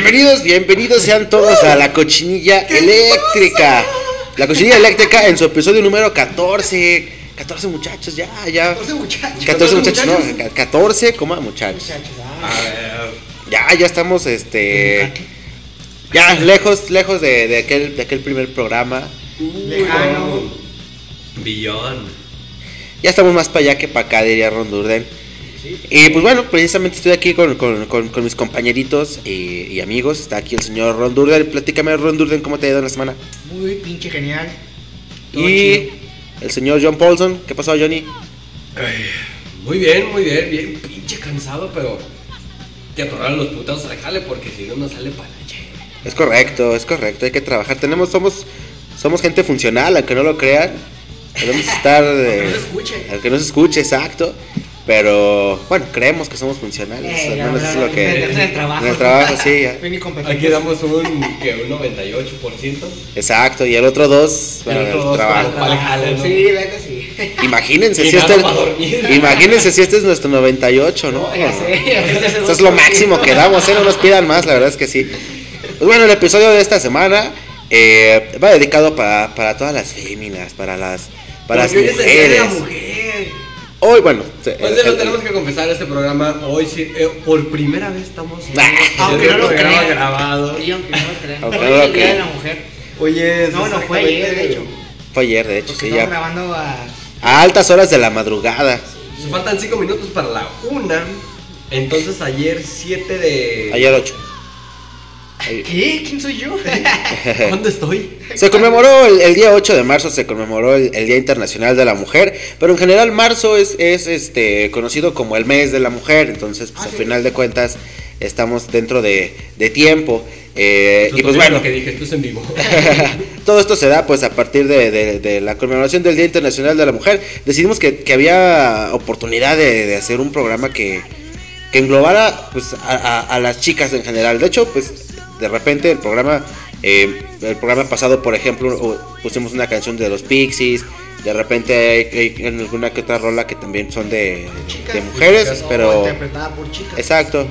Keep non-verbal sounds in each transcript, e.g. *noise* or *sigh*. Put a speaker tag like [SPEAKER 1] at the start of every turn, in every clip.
[SPEAKER 1] Bienvenidos, bienvenidos sean todos a la cochinilla eléctrica. La cochinilla eléctrica en su episodio número 14. 14 muchachos, ya, ya.
[SPEAKER 2] 14 muchachos.
[SPEAKER 1] 14 muchachos, no, ca- 14, coma muchachos. Ya, ya estamos, este. Ya, lejos, lejos de, de aquel, de aquel primer programa.
[SPEAKER 2] Lejano.
[SPEAKER 3] Billón.
[SPEAKER 1] Ya estamos más para allá que para acá, diría Ron Durden. Y pues bueno, precisamente estoy aquí con, con- con- con mis compañeritos y, y amigos. Está aquí el señor Ron Durden. Platícame, Ron Durden, ¿cómo te ha ido en la semana?
[SPEAKER 2] Muy pinche genial. Todo
[SPEAKER 1] Y
[SPEAKER 2] chido.
[SPEAKER 1] el señor John Paulson. ¿Qué pasó, Johnny?
[SPEAKER 3] Muy bien, muy bien, bien pinche cansado, pero que atorar los putados al jale porque si no no sale para la chévere.
[SPEAKER 1] Es correcto, es correcto. Hay que trabajar. Tenemos, somos, somos gente funcional, aunque no lo crean. Podemos *laughs* estar. eh,
[SPEAKER 2] no se escuche.
[SPEAKER 1] Aunque no se escuche, exacto. Pero bueno, creemos que somos funcionales.
[SPEAKER 2] Eh,
[SPEAKER 1] al
[SPEAKER 2] ya,
[SPEAKER 1] menos
[SPEAKER 2] ya,
[SPEAKER 1] eso es lo que.
[SPEAKER 2] meterse en el trabajo.
[SPEAKER 1] En el trabajo, sí.
[SPEAKER 3] Aquí damos un, que un 98%.
[SPEAKER 1] Exacto, y el otro dos para el,
[SPEAKER 3] otro dos
[SPEAKER 1] trabajo.
[SPEAKER 3] para el jale, ¿no?
[SPEAKER 2] Sí, la neta sí. *laughs*
[SPEAKER 1] Imagínense si este, imagínense si este es nuestro 98, ¿no?
[SPEAKER 2] Ya sé, a veces
[SPEAKER 1] Esto es lo máximo que damos, ¿eh? No nos pidan más, la verdad es que sí. Pues bueno, el episodio de esta semana eh, va dedicado para, para todas las féminas, para las, para las
[SPEAKER 3] Porque el
[SPEAKER 1] mujeres. Hoy, bueno, se-
[SPEAKER 3] Pues
[SPEAKER 1] el-
[SPEAKER 3] lo
[SPEAKER 1] el-
[SPEAKER 3] tenemos que confesar este programa. Hoy sí, eh, por primera vez estamos
[SPEAKER 1] Ah, *laughs*
[SPEAKER 2] Aunque no lo crean.
[SPEAKER 3] grabado.
[SPEAKER 2] Sí, aunque no lo crean.
[SPEAKER 1] Aunque
[SPEAKER 2] Hoy
[SPEAKER 1] no lo
[SPEAKER 2] es el día
[SPEAKER 1] crean.
[SPEAKER 2] de la mujer.
[SPEAKER 3] Oye,
[SPEAKER 2] No, no fue ayer, de hecho.
[SPEAKER 1] fue ayer, de hecho,
[SPEAKER 2] Porque
[SPEAKER 1] sí,
[SPEAKER 2] estamos
[SPEAKER 1] ya.
[SPEAKER 2] grabando a.
[SPEAKER 1] A altas horas de la madrugada.
[SPEAKER 3] Nos faltan 5 minutos para la una. Entonces ayer 7 de.
[SPEAKER 1] Ayer 8.
[SPEAKER 2] ¿Qué? ¿Quién soy yo? *laughs*
[SPEAKER 3] ¿Cuándo estoy?
[SPEAKER 1] Se conmemoró el, el día 8 de marzo, se conmemoró el, el Día Internacional de la Mujer, pero en general marzo es, es este conocido como el mes de la mujer, entonces pues,
[SPEAKER 2] Ah,
[SPEAKER 1] al
[SPEAKER 2] sí.
[SPEAKER 1] final de cuentas estamos dentro de, de tiempo. eh, y pues bueno,
[SPEAKER 3] Lo que dije, esto es en vivo. *laughs*
[SPEAKER 1] todo esto se da pues a partir de, de- de la conmemoración del Día Internacional de la Mujer. Decidimos que, que había oportunidad de, de hacer un programa que, que englobara pues a, a- a las chicas en general. De hecho, pues de repente el programa, eh, el programa pasado, por ejemplo, pusimos una canción de los Pixies. De repente hay, hay alguna que otra rola que también son de,
[SPEAKER 2] Chicas.
[SPEAKER 1] de mujeres,
[SPEAKER 2] O
[SPEAKER 1] pero...
[SPEAKER 2] Interpretada por chicas.
[SPEAKER 1] Exacto.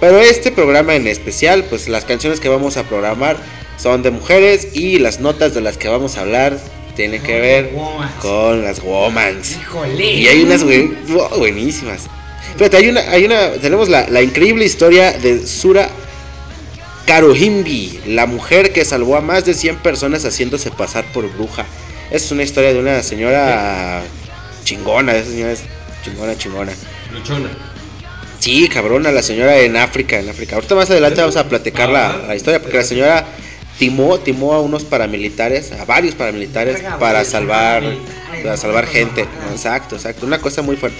[SPEAKER 1] Pero este programa en especial, pues las canciones que vamos a programar son de mujeres y las notas de las que vamos a hablar tienen que ver con las womans.
[SPEAKER 2] Híjole.
[SPEAKER 1] Y hay unas buen- oh, buenísimas. Fíjate, hay una, hay una, tenemos la, la increíble historia de Sura Karuhimbi, la mujer que salvó a más de 100 personas haciéndose pasar por bruja. Es una historia de una señora chingona, esa señora es chingona, chingona.
[SPEAKER 3] Luchona.
[SPEAKER 1] Sí, cabrona, la señora en África, en África. Ahorita más adelante vamos a platicar la, la historia, porque la señora timó, timó a unos paramilitares, a varios paramilitares, para salvar, para salvar gente. Exacto, exacto. Una cosa muy fuerte.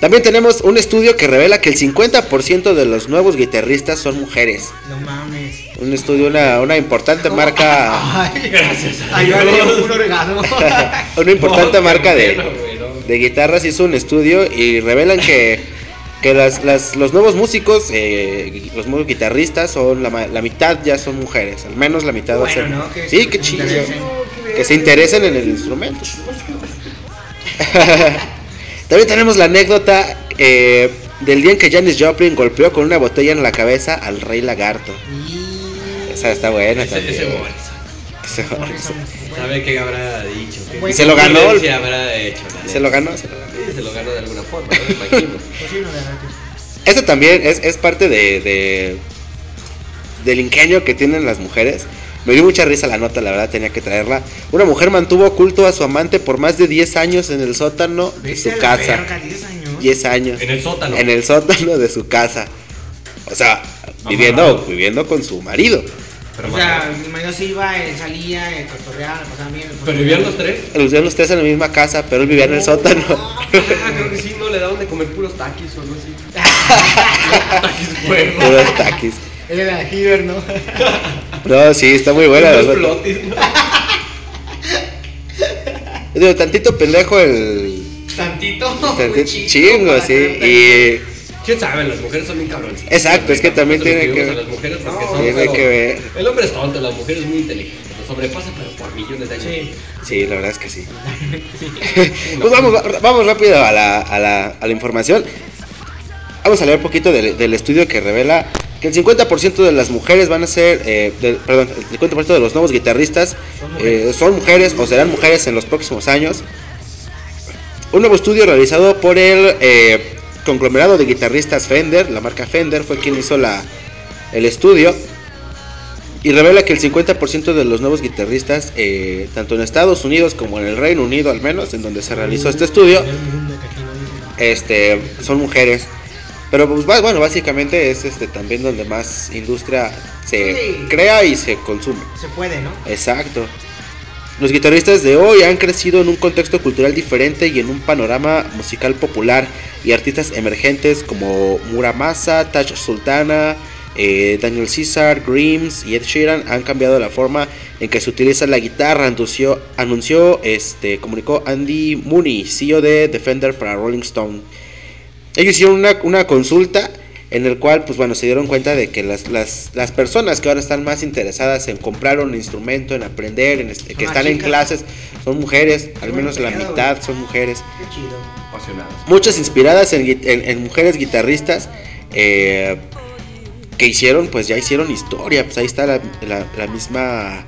[SPEAKER 1] También tenemos un estudio que revela que el 50% de los nuevos guitarristas son mujeres.
[SPEAKER 2] No mames.
[SPEAKER 1] Un estudio, una, una importante marca,
[SPEAKER 2] Ay, gracias. Ay, yo le un orgasmo. *laughs*
[SPEAKER 1] una importante
[SPEAKER 3] No,
[SPEAKER 1] marca de,
[SPEAKER 3] bueno,
[SPEAKER 1] de guitarras hizo un estudio y revelan que, que las, las- los nuevos músicos, eh, los nuevos guitarristas, son la, la mitad ya son mujeres, al menos la mitad va a ser.
[SPEAKER 2] Bueno, ¿no? Que
[SPEAKER 1] sí, qué chido. Que se interesen en el instrumento. *laughs* También tenemos la anécdota eh, del día en que Janis Joplin golpeó con una botella en la cabeza al rey lagarto. Esa está buena
[SPEAKER 3] Ese,
[SPEAKER 1] también.
[SPEAKER 3] ese. ¿Sabe qué habrá dicho? ¿Qué
[SPEAKER 2] Bueno,
[SPEAKER 1] se lo ganó.
[SPEAKER 3] violencia habrá hecho?
[SPEAKER 1] Se lo ganó, se lo ganó.
[SPEAKER 3] Sí, se lo ganó de alguna forma, ¿no? Imagino. *laughs*
[SPEAKER 2] Pues.
[SPEAKER 1] Esto también es, es parte de, de- del ingenio que tienen las mujeres. Me dio mucha risa la nota, la verdad, tenía que traerla. Una mujer mantuvo oculto a su amante por más de 10 años en el sótano de su casa.
[SPEAKER 2] verga, 10 años.
[SPEAKER 1] 10 años.
[SPEAKER 3] En el sótano.
[SPEAKER 1] En el sótano de su casa. O sea, viviendo, viviendo con su marido.
[SPEAKER 3] Pero,
[SPEAKER 4] o sea, mi marido se iba, él salía, él cotorreaba, le pasaban bien.
[SPEAKER 3] ¿Pero vivían los tres?
[SPEAKER 1] Vivían los tres en la misma casa, pero él vivía en el sótano.
[SPEAKER 3] Ah, creo que sí, no le daban de comer puros taquis o algo así. taquis fuego.
[SPEAKER 1] Puros taquis.
[SPEAKER 4] Él era de ¿no? *laughs*
[SPEAKER 1] No, sí, está muy buena. verdad.
[SPEAKER 3] flotis, ¿no? *laughs*
[SPEAKER 1] Digo, tantito pendejo el.
[SPEAKER 4] Tantito.
[SPEAKER 1] tantito chingo,
[SPEAKER 4] para
[SPEAKER 1] sí.
[SPEAKER 4] ser
[SPEAKER 1] Y.
[SPEAKER 3] ¿Quién sabe? Las mujeres son bien cabrones.
[SPEAKER 1] Exacto, es que también tiene que ver.
[SPEAKER 3] a las mujeres porque
[SPEAKER 4] No,
[SPEAKER 3] son,
[SPEAKER 1] tiene
[SPEAKER 3] pero
[SPEAKER 1] que ver.
[SPEAKER 3] El hombre es tonto, las mujeres muy inteligentes. Lo sobrepasa, pero por millones de años.
[SPEAKER 4] Sí.
[SPEAKER 1] Sí, la verdad es que sí. *laughs* pues vamos, vamos rápido a la, a, la, a la información. Vamos a leer un poquito del, del estudio que revela que el 50% de las mujeres van a ser, eh, perdón, el 50% de los nuevos guitarristas
[SPEAKER 4] Son mujeres.
[SPEAKER 1] eh, son mujeres o serán mujeres en los próximos años. Un nuevo estudio realizado por el eh, conglomerado de guitarristas Fender, la marca Fender, fue quien hizo la, el estudio. Y revela que el 50% de los nuevos guitarristas, eh, tanto en Estados Unidos como en el Reino Unido al menos, en donde se realizó este estudio, este, son mujeres. Pero pues bueno, básicamente es este también donde más industria se
[SPEAKER 4] Sí.
[SPEAKER 1] crea y se consume.
[SPEAKER 4] Se puede, ¿no?
[SPEAKER 1] Exacto. Los guitarristas de hoy han crecido en un contexto cultural diferente y en un panorama musical popular y artistas emergentes como Muramasa, Taj Sultana, eh, Daniel Caesar, Grims y Ed Sheeran han cambiado la forma en que se utiliza la guitarra, anunció, anunció este, comunicó Andy Mooney, CEO de Defender para Rolling Stone. Ellos hicieron una, una consulta en el cual, pues bueno, se dieron cuenta de que las, las, las personas que ahora están más interesadas en comprar un instrumento, en aprender, en este- que
[SPEAKER 4] Son
[SPEAKER 1] están en clases, son mujeres, al menos la mitad son mujeres.
[SPEAKER 4] Qué chido.
[SPEAKER 3] Apasionados.
[SPEAKER 1] Muchas inspiradas en, gui- en- en mujeres guitarristas eh, que hicieron, pues ya hicieron historia. Pues ahí está la, la- la misma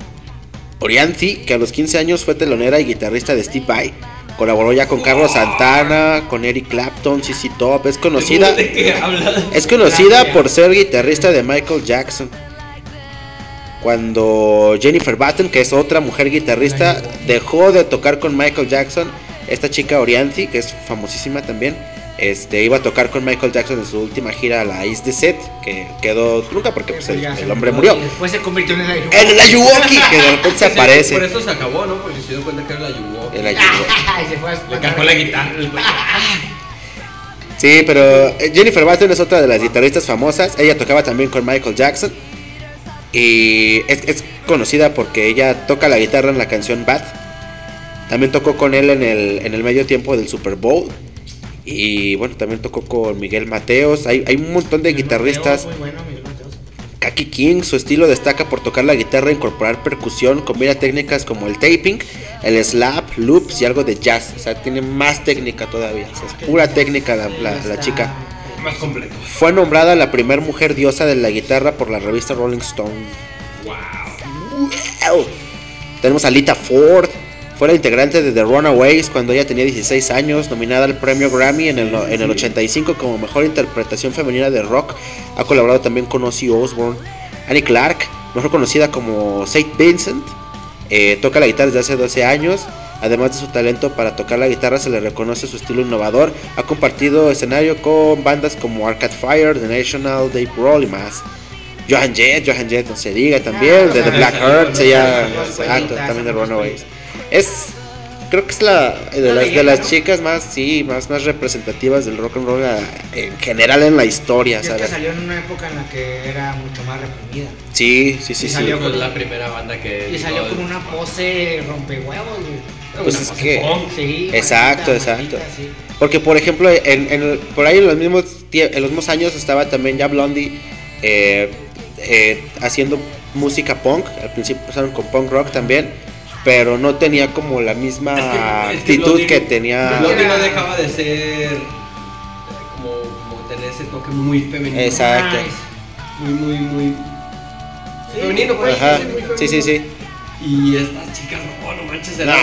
[SPEAKER 1] Orianthi, que a los 15 años fue telonera y guitarrista de Steve Vai. Colaboró ya con Carlos Santana, con Eric Clapton, CC Top. Es conocida.
[SPEAKER 3] ¿De qué hablas?
[SPEAKER 1] Es conocida por ser guitarrista de Michael Jackson. Cuando Jennifer Batten, que es otra mujer guitarrista, dejó de tocar con Michael Jackson, esta chica Orianthi, que es famosísima también, este, iba a tocar con Michael Jackson en su última gira, la Is the Set, que quedó nunca porque pues, el, el hombre
[SPEAKER 4] murió y Después se convirtió en el Ayuwoki.
[SPEAKER 1] En el Ayuwoki, que de repente se *laughs*
[SPEAKER 3] Sí, Por
[SPEAKER 1] aparece.
[SPEAKER 3] eso se acabó, ¿no? Porque se dio cuenta que era la Yugo. *laughs*
[SPEAKER 4] Se fue a
[SPEAKER 3] Le cagó la guitarra. *laughs*
[SPEAKER 1] Sí, pero eh, Jennifer Batten es otra de las guitarristas famosas. Ella tocaba también con Michael Jackson. Y es, es conocida porque ella toca la guitarra en la canción Bad. También tocó con él en el, en el medio tiempo del Super Bowl. Y bueno, también tocó con Miguel Mateos. Hay, hay un montón de guitarristas.
[SPEAKER 4] Muy bueno.
[SPEAKER 1] Kaki King, su estilo destaca por tocar la guitarra, incorporar percusión, combina técnicas como el taping, el slap, loops y algo de jazz. O sea, tiene más técnica todavía. O sea, es pura técnica la, la- chica.
[SPEAKER 3] Más completo.
[SPEAKER 1] Fue nombrada la primer mujer diosa de la guitarra por la revista Rolling Stone. Wow. Tenemos a Lita Ford. Fue la integrante de The Runaways cuando ella tenía 16 años, nominada al premio Grammy en el, no- en el 85 como mejor interpretación femenina de rock. Ha colaborado también con Ozzy Osbourne. Annie Clark, mejor conocida como Saint Vincent, eh, toca la guitarra desde hace 12 años. Además de su talento para tocar la guitarra, se le reconoce su estilo innovador. Ha compartido escenario con bandas como Arcade Fire, The National, Dave Grohl y más. Johan Jett, Johan Jett, no se diga también,
[SPEAKER 4] Ah,
[SPEAKER 1] de The Black
[SPEAKER 4] sí,
[SPEAKER 1] Heart,
[SPEAKER 4] sí,
[SPEAKER 1] ella, exacto, también de Runaways. Es, creo que es la de las, de las chicas más, sí, más, más representativas del rock and roll a- en general en la historia,
[SPEAKER 4] Y es que
[SPEAKER 1] ¿sabes?
[SPEAKER 4] salió en una época en la que era mucho más reprimida.
[SPEAKER 1] Sí, sí, sí,
[SPEAKER 4] Y
[SPEAKER 1] sí.
[SPEAKER 4] salió
[SPEAKER 3] Fue la primera banda que.
[SPEAKER 4] Y salió con una pose rompehuevos.
[SPEAKER 1] Pues
[SPEAKER 3] una
[SPEAKER 1] es
[SPEAKER 3] pose
[SPEAKER 1] que-
[SPEAKER 3] punk.
[SPEAKER 4] Sí,
[SPEAKER 1] Exacto, exacto.
[SPEAKER 4] sí.
[SPEAKER 1] Porque por ejemplo, en, en el- por ahí en los mismos tie- en los mismos años estaba también ya Blondie eh, eh, haciendo música punk. Al principio empezaron con punk rock también, pero no tenía como la misma
[SPEAKER 3] Es que- es que
[SPEAKER 1] actitud
[SPEAKER 3] Blondie-
[SPEAKER 1] que tenía.
[SPEAKER 3] Blondie no dejaba de ser. Como, como tener ese toque muy femenino.
[SPEAKER 1] Exacto.
[SPEAKER 4] Nice.
[SPEAKER 3] Muy, muy, muy.
[SPEAKER 4] Sí,
[SPEAKER 3] femenino, pues.
[SPEAKER 1] Ajá.
[SPEAKER 3] sí, muy
[SPEAKER 1] Sí, sí, sí.
[SPEAKER 3] Y estas chicas, no, no manches.
[SPEAKER 1] No,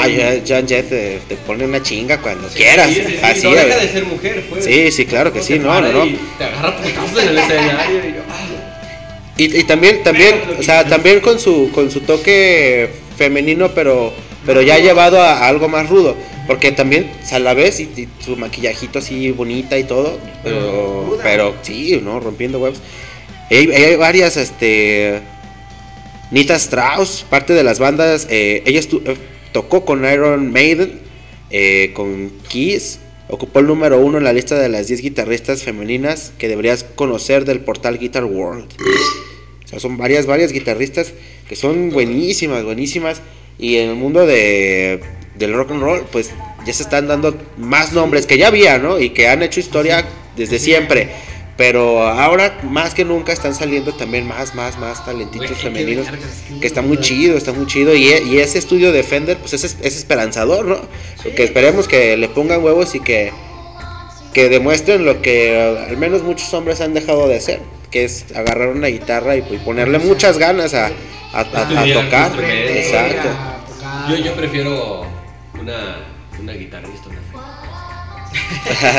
[SPEAKER 1] John Jett te, te pone una chinga cuando
[SPEAKER 3] Sí,
[SPEAKER 1] quieras.
[SPEAKER 3] sí, sí, sí,
[SPEAKER 1] Así,
[SPEAKER 3] no deja de ser mujer, pues.
[SPEAKER 1] Sí, sí, claro que sí, no, no, no.
[SPEAKER 3] Te agarra putazos en el escenario y yo, ah,
[SPEAKER 1] Y, y también, también, o sea, también con su, con su toque femenino, pero, pero ya llevado a, a algo más rudo. Porque también, o sea, la ves y, y su maquillajito así bonita y todo, pero, pero sí, ¿no? Rompiendo huevos. Hay, hay varias, este... Nita Strauss, parte de las bandas, eh, ella eh, tocó con Iron Maiden, eh, con Kiss, ocupó el número uno en la lista de las 10 guitarristas femeninas que deberías conocer del portal Guitar World. O sea, son varias, varias guitarristas que son buenísimas, buenísimas. Y en el mundo de, del rock and roll, pues ya se están dando más nombres que ya había, ¿no? Y que han hecho historia desde siempre. Pero ahora más que nunca están saliendo también más, más, más talentitos femeninos. Que está muy chido, está muy chido. Y, e- y ese estudio de Fender, pues es, es esperanzador, ¿no? Porque esperemos que le pongan huevos y que, que demuestren lo que al menos muchos hombres han dejado de hacer. Que es agarrar una guitarra y, y ponerle muchas ganas a, a- a- a
[SPEAKER 3] Estudiar
[SPEAKER 1] tocar. Exacto.
[SPEAKER 3] Yo, yo prefiero una, una guitarrista, una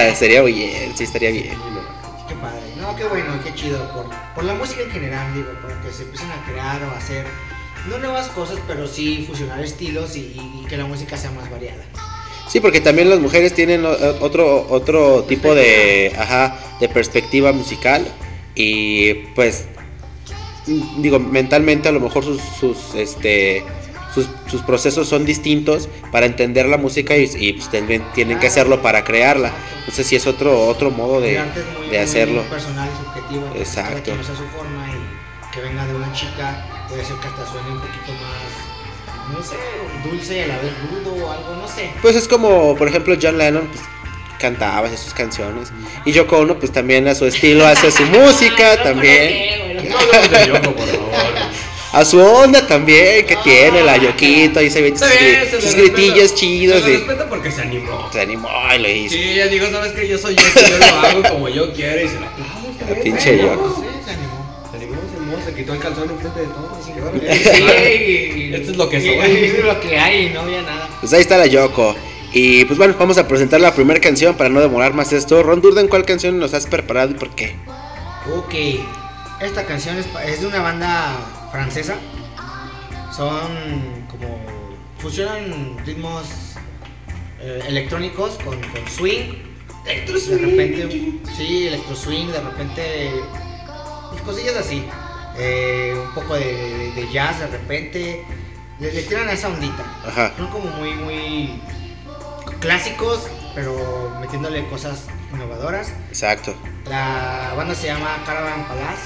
[SPEAKER 3] fe. *laughs*
[SPEAKER 1] Sería bien, sí, estaría bien.
[SPEAKER 4] Qué padre. No, qué bueno, qué chido. Por, por la música en general, digo, para que se empiecen a crear o a hacer, no nuevas cosas, pero sí fusionar estilos y, y que la música sea más variada.
[SPEAKER 1] Sí, porque también las mujeres tienen otro otro tipo de ajá, de perspectiva musical y pues digo, mentalmente a lo mejor sus sus este sus, sus procesos son distintos para entender la música y, y, pues también tienen que hacerlo para crearla. Entonces sí es otro otro modo de,
[SPEAKER 4] muy,
[SPEAKER 1] de hacerlo.
[SPEAKER 4] personal subjetivo.
[SPEAKER 1] Exacto.
[SPEAKER 4] Usa su forma y que venga de una chica puede ser que hasta suene un poquito más, no sé, dulce a la vez rudo o algo, no sé.
[SPEAKER 1] Pues es como, por ejemplo, John Lennon pues, cantaba sus canciones y Yoko Ono pues también a su estilo hace su *laughs* música también.
[SPEAKER 3] No hablemos de Yoko, por favor.
[SPEAKER 1] A su onda también, que tiene la Yoquito, ahí se ven sus,
[SPEAKER 3] Está bien, se
[SPEAKER 1] sus gritillos chidos
[SPEAKER 3] Se le
[SPEAKER 1] y
[SPEAKER 3] respeta porque se animó.
[SPEAKER 1] se animó y lo hizo.
[SPEAKER 3] Sí, ella dijo, ¿sabes qué? Yo soy yo, yo lo hago como yo quiero y se la aplaudo. bien,
[SPEAKER 1] pinche
[SPEAKER 3] bueno.
[SPEAKER 1] Yoko.
[SPEAKER 4] Sí, se animó.
[SPEAKER 3] Se animó, se animó, se quitó el calzón enfrente de todos. y quedó *laughs*
[SPEAKER 4] Sí,
[SPEAKER 3] bien.
[SPEAKER 4] y- y-
[SPEAKER 3] Esto es lo que
[SPEAKER 4] y-
[SPEAKER 3] soy. *laughs*
[SPEAKER 4] Esto es lo que hay y no había nada.
[SPEAKER 1] Pues ahí está la Yoko. Y pues bueno, vamos a presentar la primera canción para no demorar más esto. Ron Durden, ¿cuál canción nos has preparado y por qué?
[SPEAKER 4] Ok, esta canción es, de una banda francesa. Son como. fusionan ritmos eh, electrónicos con, con swing. De repente, sí, electro swing, de repente. Pues cosillas así. Eh, un poco de, de- de jazz de repente. Le, le tiran a esa ondita.
[SPEAKER 1] Ajá.
[SPEAKER 4] Son como muy, muy clásicos, pero metiéndole cosas innovadoras.
[SPEAKER 1] Exacto.
[SPEAKER 4] La banda se llama Caravan Palace.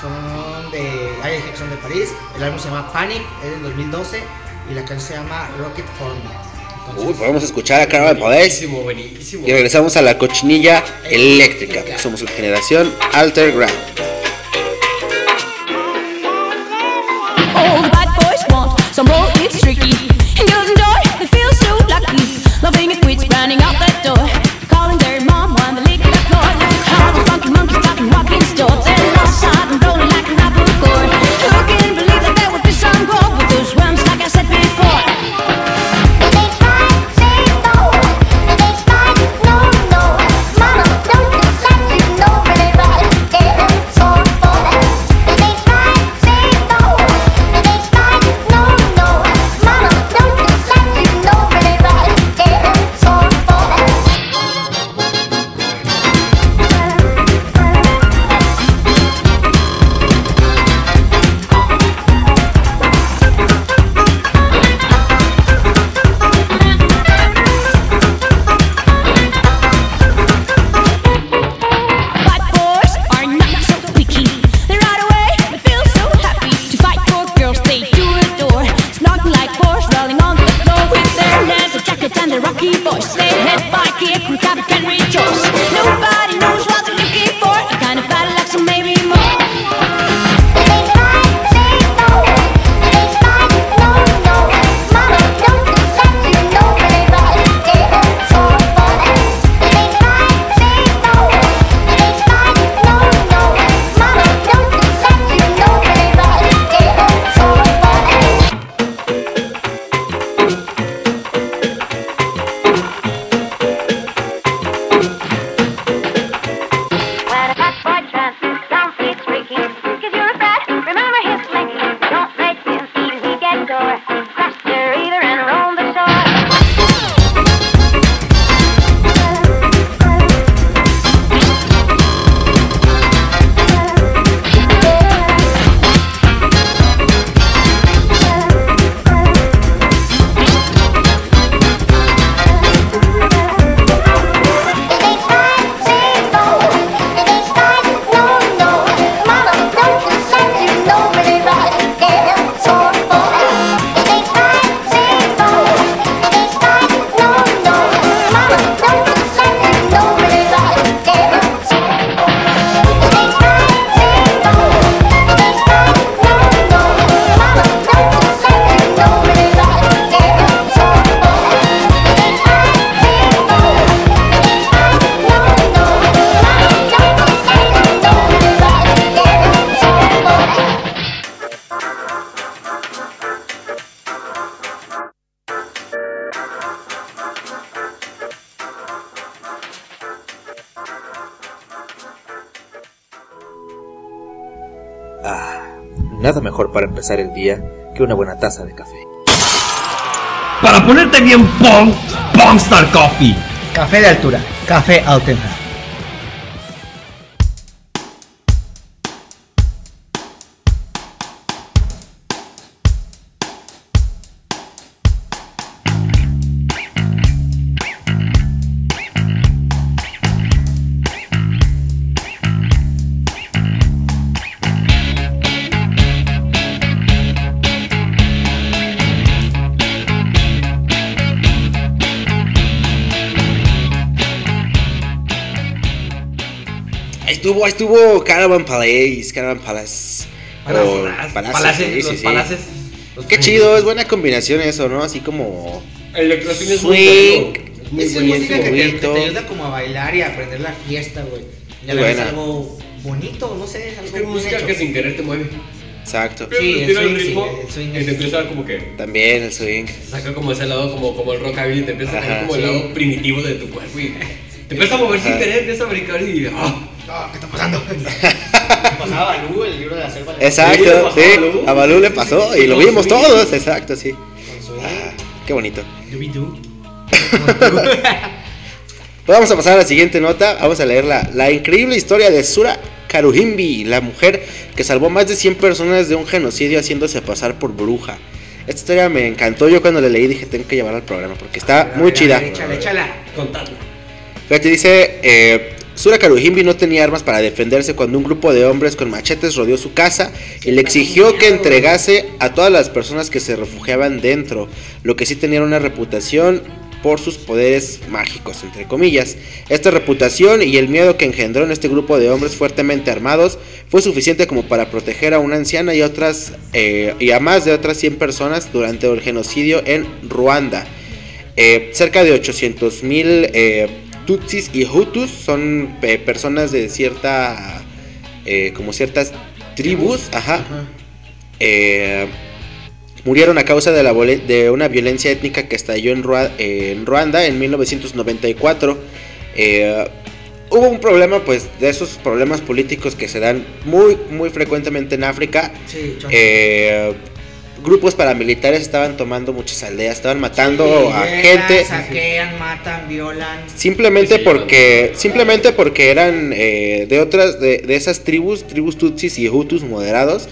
[SPEAKER 4] Son de. Hay que son de París. El álbum se llama Panic, es del 2012. Y la canción se llama Rocket for Me.
[SPEAKER 1] Uy, podemos escuchar a.
[SPEAKER 3] Buenísimo, buenísimo.
[SPEAKER 1] Y regresamos a la cochinilla eléctrica. Somos la generación Alter Ground.
[SPEAKER 5] Some roll, it's tricky.
[SPEAKER 1] Empezar el día que una buena taza de café.
[SPEAKER 2] Para ponerte bien pong, Pongstar Coffee.
[SPEAKER 4] Café de altura, café auténtico.
[SPEAKER 1] Estuvo, estuvo Caravan Palace, Caravan Palace.
[SPEAKER 4] Palaces,
[SPEAKER 1] Con-
[SPEAKER 4] palaces,
[SPEAKER 1] Palace, sí,
[SPEAKER 4] los
[SPEAKER 1] sí, sí.
[SPEAKER 4] palaces. los
[SPEAKER 1] Qué chido, es buena combinación eso, ¿no? Así como...
[SPEAKER 3] El electrocine es muy
[SPEAKER 1] Swing.
[SPEAKER 3] Es Muy
[SPEAKER 4] música que te,
[SPEAKER 1] bonito.
[SPEAKER 4] que te ayuda como a bailar y a aprender la fiesta, güey. Y a
[SPEAKER 1] Muy
[SPEAKER 4] la vez
[SPEAKER 1] buena.
[SPEAKER 4] algo bonito, no sé, algo
[SPEAKER 3] Es que
[SPEAKER 4] bien
[SPEAKER 3] música
[SPEAKER 4] hecho.
[SPEAKER 3] que sin querer te mueve.
[SPEAKER 1] Exacto.
[SPEAKER 4] Sí, el
[SPEAKER 3] tira el
[SPEAKER 4] swing, sí,
[SPEAKER 3] ritmo
[SPEAKER 4] el swing
[SPEAKER 3] y
[SPEAKER 4] es-
[SPEAKER 3] te empieza a dar como que
[SPEAKER 1] También el swing.
[SPEAKER 3] saca como ese lado como, como el rockabilly, te empieza a sacar como el
[SPEAKER 4] sí.
[SPEAKER 3] lado primitivo de tu cuerpo y te empieza a mover sin
[SPEAKER 1] Ajá.
[SPEAKER 3] querer, empieza a brincar y ¡ah!
[SPEAKER 4] ¿Qué está pasando? Pasaba Balú, el libro de la selva.
[SPEAKER 1] Exacto, sí.
[SPEAKER 3] a Balú.
[SPEAKER 1] A Balú le pasó y lo vimos todos, exacto, sí. Ah, qué bonito. *laughs* Pues vamos a pasar a la siguiente nota. Vamos a leer la, la increíble historia de Sura Karuhimbi, la mujer que salvó más de 100 personas de un genocidio haciéndose pasar por bruja. Esta historia me encantó. Yo cuando la leí dije, tengo que llevarla al programa porque está muy chida.
[SPEAKER 4] Échala, échala.
[SPEAKER 3] Contadlo.
[SPEAKER 1] Fíjate, dice, eh, Sura Karuhimbi no tenía armas para defenderse cuando un grupo de hombres con machetes rodeó su casa y le exigió que entregase a todas las personas que se refugiaban dentro, lo que sí tenía una reputación por sus poderes mágicos, entre comillas. Esta reputación y el miedo que engendró en este grupo de hombres fuertemente armados fue suficiente como para proteger a una anciana y, otras, eh, y a más de otras 100 personas durante el genocidio en Ruanda. Eh, cerca de 800 mil Tutsis y Hutus son eh, personas de cierta, eh, como ciertas tribus, ajá, eh, murieron a causa de, la de una violencia étnica que estalló en, Rua- en Ruanda en 1994. Eh, hubo un problema, pues, de esos problemas políticos que se dan muy, muy frecuentemente en África.
[SPEAKER 4] Sí.
[SPEAKER 1] Eh, grupos paramilitares estaban tomando muchas aldeas, estaban matando
[SPEAKER 4] Sí,
[SPEAKER 1] a
[SPEAKER 4] llegan,
[SPEAKER 1] gente
[SPEAKER 4] Saquean, matan, violan.
[SPEAKER 1] simplemente porque simplemente porque eran eh, de otras de, de esas tribus, tribus tutsis y hutus moderados.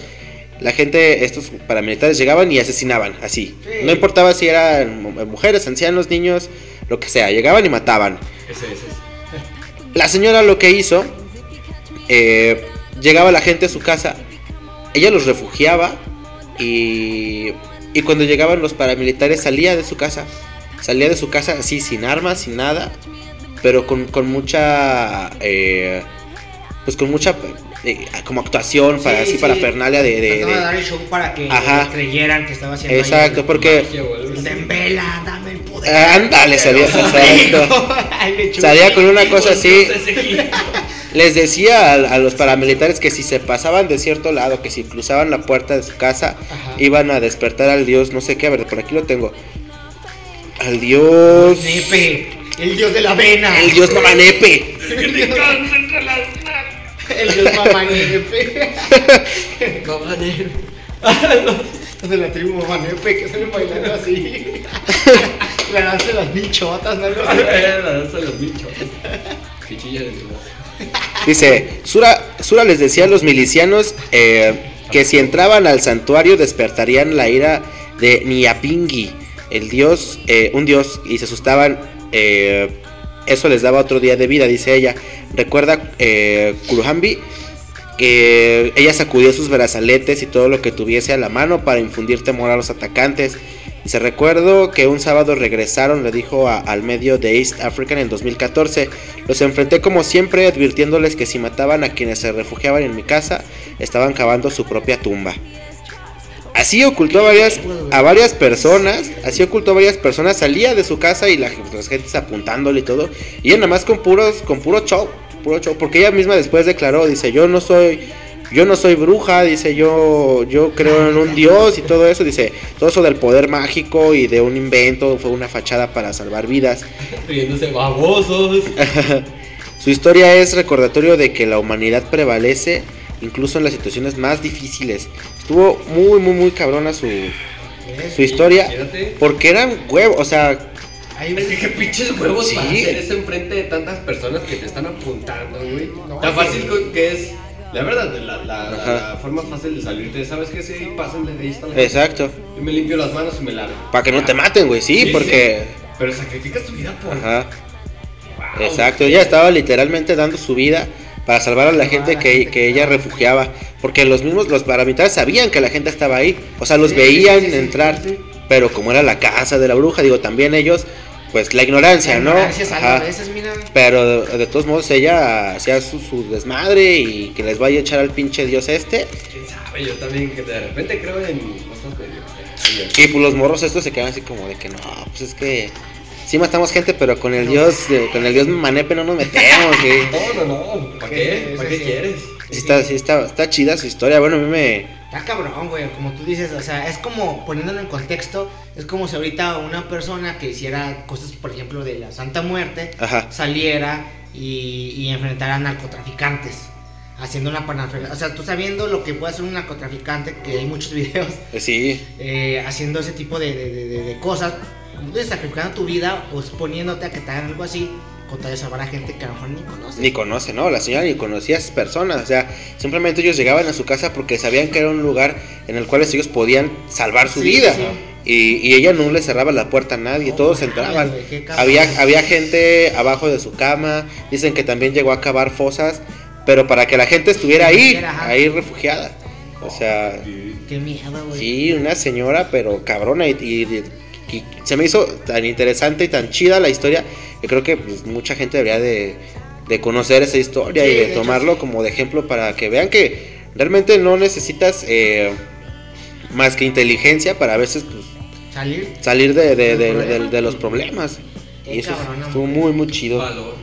[SPEAKER 1] La gente, estos paramilitares llegaban y asesinaban, así.
[SPEAKER 4] Sí.
[SPEAKER 1] No importaba si eran mu- mujeres, ancianos, niños, lo que sea, llegaban y mataban.
[SPEAKER 3] Ese, ese. ese.
[SPEAKER 1] La señora lo que hizo, eh, llegaba la gente a su casa, ella los refugiaba y, y cuando llegaban los paramilitares salía de su casa, salía de su casa así sin armas, sin nada, pero con, con mucha, eh, pues con mucha eh, como actuación para
[SPEAKER 4] Sí,
[SPEAKER 1] así
[SPEAKER 4] sí.
[SPEAKER 1] para fernalia de, de- de-
[SPEAKER 4] dar el show para que
[SPEAKER 1] Ajá.
[SPEAKER 4] creyeran que estaba haciendo
[SPEAKER 1] exacto, porque.
[SPEAKER 4] Dembela, dame el poder.
[SPEAKER 1] Ándale, salía, exacto. *laughs* Salía con una cosa así. Les decía a, a los paramilitares que si se pasaban de cierto lado, que si cruzaban la puerta de su casa,
[SPEAKER 4] Ajá.
[SPEAKER 1] iban a despertar al dios, no sé qué, a ver, por aquí lo tengo. Al dios.
[SPEAKER 4] Nepe, el dios de la avena.
[SPEAKER 1] El dios Mamanepe.
[SPEAKER 4] El dios Mamanepe. *laughs*
[SPEAKER 3] Mamanero.
[SPEAKER 4] Los de la tribu Mamanepe que salen bailando así. *laughs* La danza de las bichotas, ¿no? Algo así.
[SPEAKER 3] Era la danza de los bichos. Fichilla de tu
[SPEAKER 1] Dice, Sura, Sura les decía a los milicianos eh, que si entraban al santuario despertarían la ira de Niapingi, el dios, eh, un dios, y se asustaban. eh, eso les daba otro día de vida, dice ella. Recuerda eh, que ella sacudió sus brazaletes y todo lo que tuviese a la mano para infundir temor a los atacantes. Dice, recuerdo que un sábado regresaron, le dijo a- al medio de East African en 2014. Los enfrenté como siempre, advirtiéndoles que si mataban a quienes se refugiaban en mi casa, estaban cavando su propia tumba. Así ocultó a varias, a varias personas, así ocultó a varias personas, salía de su casa y la, las gentes apuntándole y todo, y nada más con puros, con puro show, puro show, porque ella misma después declaró, dice, yo no soy, yo no soy bruja, dice, yo, yo creo en un dios y todo eso, dice, todo eso del poder mágico y de un invento fue una fachada para salvar vidas.
[SPEAKER 3] Riéndose babosos. *laughs*
[SPEAKER 1] Su historia es recordatorio de que la humanidad prevalece incluso en las situaciones más difíciles. Estuvo muy, muy, muy cabrona su, su historia,
[SPEAKER 3] Imagínate.
[SPEAKER 1] porque eran huevos, o sea,
[SPEAKER 3] Es que qué pinches huevos
[SPEAKER 1] Sí.
[SPEAKER 3] para hacer eso enfrente de tantas personas que te están apuntando, güey. Tan fácil
[SPEAKER 4] que
[SPEAKER 3] es. La verdad, la, la, forma fácil de salirte, ¿sabes qué? Sí, pásenle, ahí está la gente.
[SPEAKER 1] exacto,
[SPEAKER 3] Yo me limpio las manos y me largo.
[SPEAKER 1] para que no te maten, güey, sí, porque...
[SPEAKER 3] Pero sacrificas tu vida por.
[SPEAKER 1] Ajá.
[SPEAKER 3] Wow.
[SPEAKER 1] Exacto, ella estaba literalmente dando su vida para salvar a la gente que, que ella refugiaba, porque los mismos, los paramilitares sabían que la gente estaba ahí, o sea, los
[SPEAKER 4] Sí,
[SPEAKER 1] veían
[SPEAKER 4] sí, sí, sí,
[SPEAKER 1] entrar, pero como era la casa de la bruja, digo, también ellos, pues la ignorancia, ¿no?
[SPEAKER 4] Gracias a veces, mira.
[SPEAKER 1] Pero de, de todos modos ella hacía su, su desmadre y que les vaya a echar al pinche dios este,
[SPEAKER 3] Quién sabe, yo también que de repente creo en cosas medio extrañas.
[SPEAKER 1] y pues los morros estos se quedan así como de que no, pues es que... Sí matamos gente, pero con el dios, de- con el dios Manepe no nos metemos, güey. *laughs*
[SPEAKER 3] No, no, no. ¿Para qué? ¿Para qué quieres?
[SPEAKER 1] Sí está, sí está, está chida su historia. Bueno, a mí me.
[SPEAKER 4] Está cabrón, güey, como tú dices, o sea, es como, poniéndolo en contexto, es como si ahorita una persona que hiciera cosas, por ejemplo, de la Santa Muerte,
[SPEAKER 1] Ajá.
[SPEAKER 4] saliera y, y enfrentara a narcotraficantes, haciendo una parafernalia. O sea, tú sabiendo lo que puede hacer un narcotraficante, que hay muchos *laughs* videos,
[SPEAKER 1] eh, Sí,
[SPEAKER 4] eh, haciendo ese tipo de, de- de- de- cosas, como tú dices, sacrificando tu vida o exponiéndote a que te hagan algo así, con tal de salvar a gente que a lo mejor ni conoces.
[SPEAKER 1] ni conoce, ¿no? La señora ni conocía a esas personas. O sea, simplemente ellos llegaban a su casa porque sabían que era un lugar en el cual ellos podían salvar su
[SPEAKER 4] Sí,
[SPEAKER 1] vida.
[SPEAKER 4] sí.
[SPEAKER 1] Y, y ella no le cerraba la puerta a nadie, todos entraban. Había, había gente abajo de su cama. Dicen que también llegó a cavar fosas, pero para que la gente estuviera ahí, ahí refugiada. O sea,
[SPEAKER 4] Qué miedo, güey.
[SPEAKER 1] Sí, una señora, pero cabrona. Y, y- y se me hizo tan interesante y tan chida la historia que creo que pues, mucha gente debería de, de conocer esa historia
[SPEAKER 4] Sí,
[SPEAKER 1] y de, tomarlo
[SPEAKER 4] sí.
[SPEAKER 1] como de ejemplo para que vean que realmente no necesitas eh, más que inteligencia para a veces pues,
[SPEAKER 4] Salir.
[SPEAKER 1] salir de, de-
[SPEAKER 4] Del
[SPEAKER 1] de-
[SPEAKER 4] problema.
[SPEAKER 1] de- de los problemas.
[SPEAKER 4] Qué
[SPEAKER 1] Y eso
[SPEAKER 4] cabrona
[SPEAKER 1] estuvo
[SPEAKER 4] mujer.
[SPEAKER 1] muy, muy chido.
[SPEAKER 3] Valor.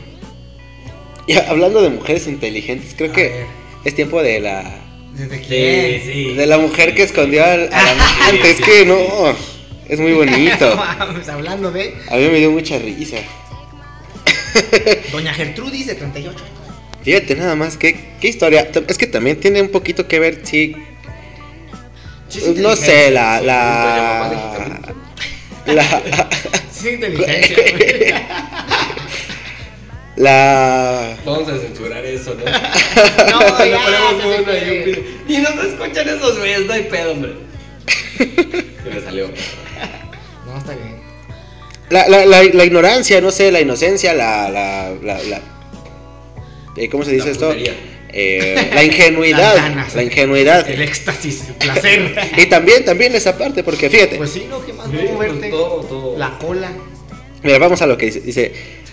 [SPEAKER 1] Y hablando de mujeres inteligentes, creo
[SPEAKER 4] A
[SPEAKER 1] que
[SPEAKER 4] ver.
[SPEAKER 1] es tiempo de la
[SPEAKER 4] ¿Desde quién?
[SPEAKER 3] sí.
[SPEAKER 1] de la mujer que escondió al, a la *laughs*
[SPEAKER 4] Ah,
[SPEAKER 1] amante. Es que no, es muy *laughs* bonito.
[SPEAKER 4] Vamos, hablando de
[SPEAKER 1] A mí me dio mucha risa. *laughs*
[SPEAKER 4] Doña Gertrudis de 38 años.
[SPEAKER 1] Fíjate nada más, qué, qué historia. Es que también tiene un poquito que ver, sí.
[SPEAKER 4] Sí, es
[SPEAKER 1] no sé, la. La. La.
[SPEAKER 4] Sí, *laughs* *laughs* inteligencia.
[SPEAKER 1] La.
[SPEAKER 3] Vamos a censurar eso, ¿no?
[SPEAKER 4] No,
[SPEAKER 3] Le
[SPEAKER 4] ya,
[SPEAKER 3] ponemos
[SPEAKER 4] no
[SPEAKER 3] uno y un. Y no se escuchan esos güeyes, no hay pedo, hombre. Se le salió.
[SPEAKER 4] No, está bien.
[SPEAKER 1] La, la, la, la ignorancia, no sé, la inocencia, la. la, la, la- eh, ¿Cómo se dice
[SPEAKER 3] La
[SPEAKER 1] esto? Eh, la *laughs* ingenuidad.
[SPEAKER 4] Ganas.
[SPEAKER 1] la ingenuidad.
[SPEAKER 4] El éxtasis, el placer.
[SPEAKER 1] Y también, también esa parte, porque fíjate.
[SPEAKER 4] Pues sí, ¿no? ¿Qué más?
[SPEAKER 3] Sí, todo, todo.
[SPEAKER 4] La cola.
[SPEAKER 1] Mira, vamos a lo que dice. Dice. *laughs*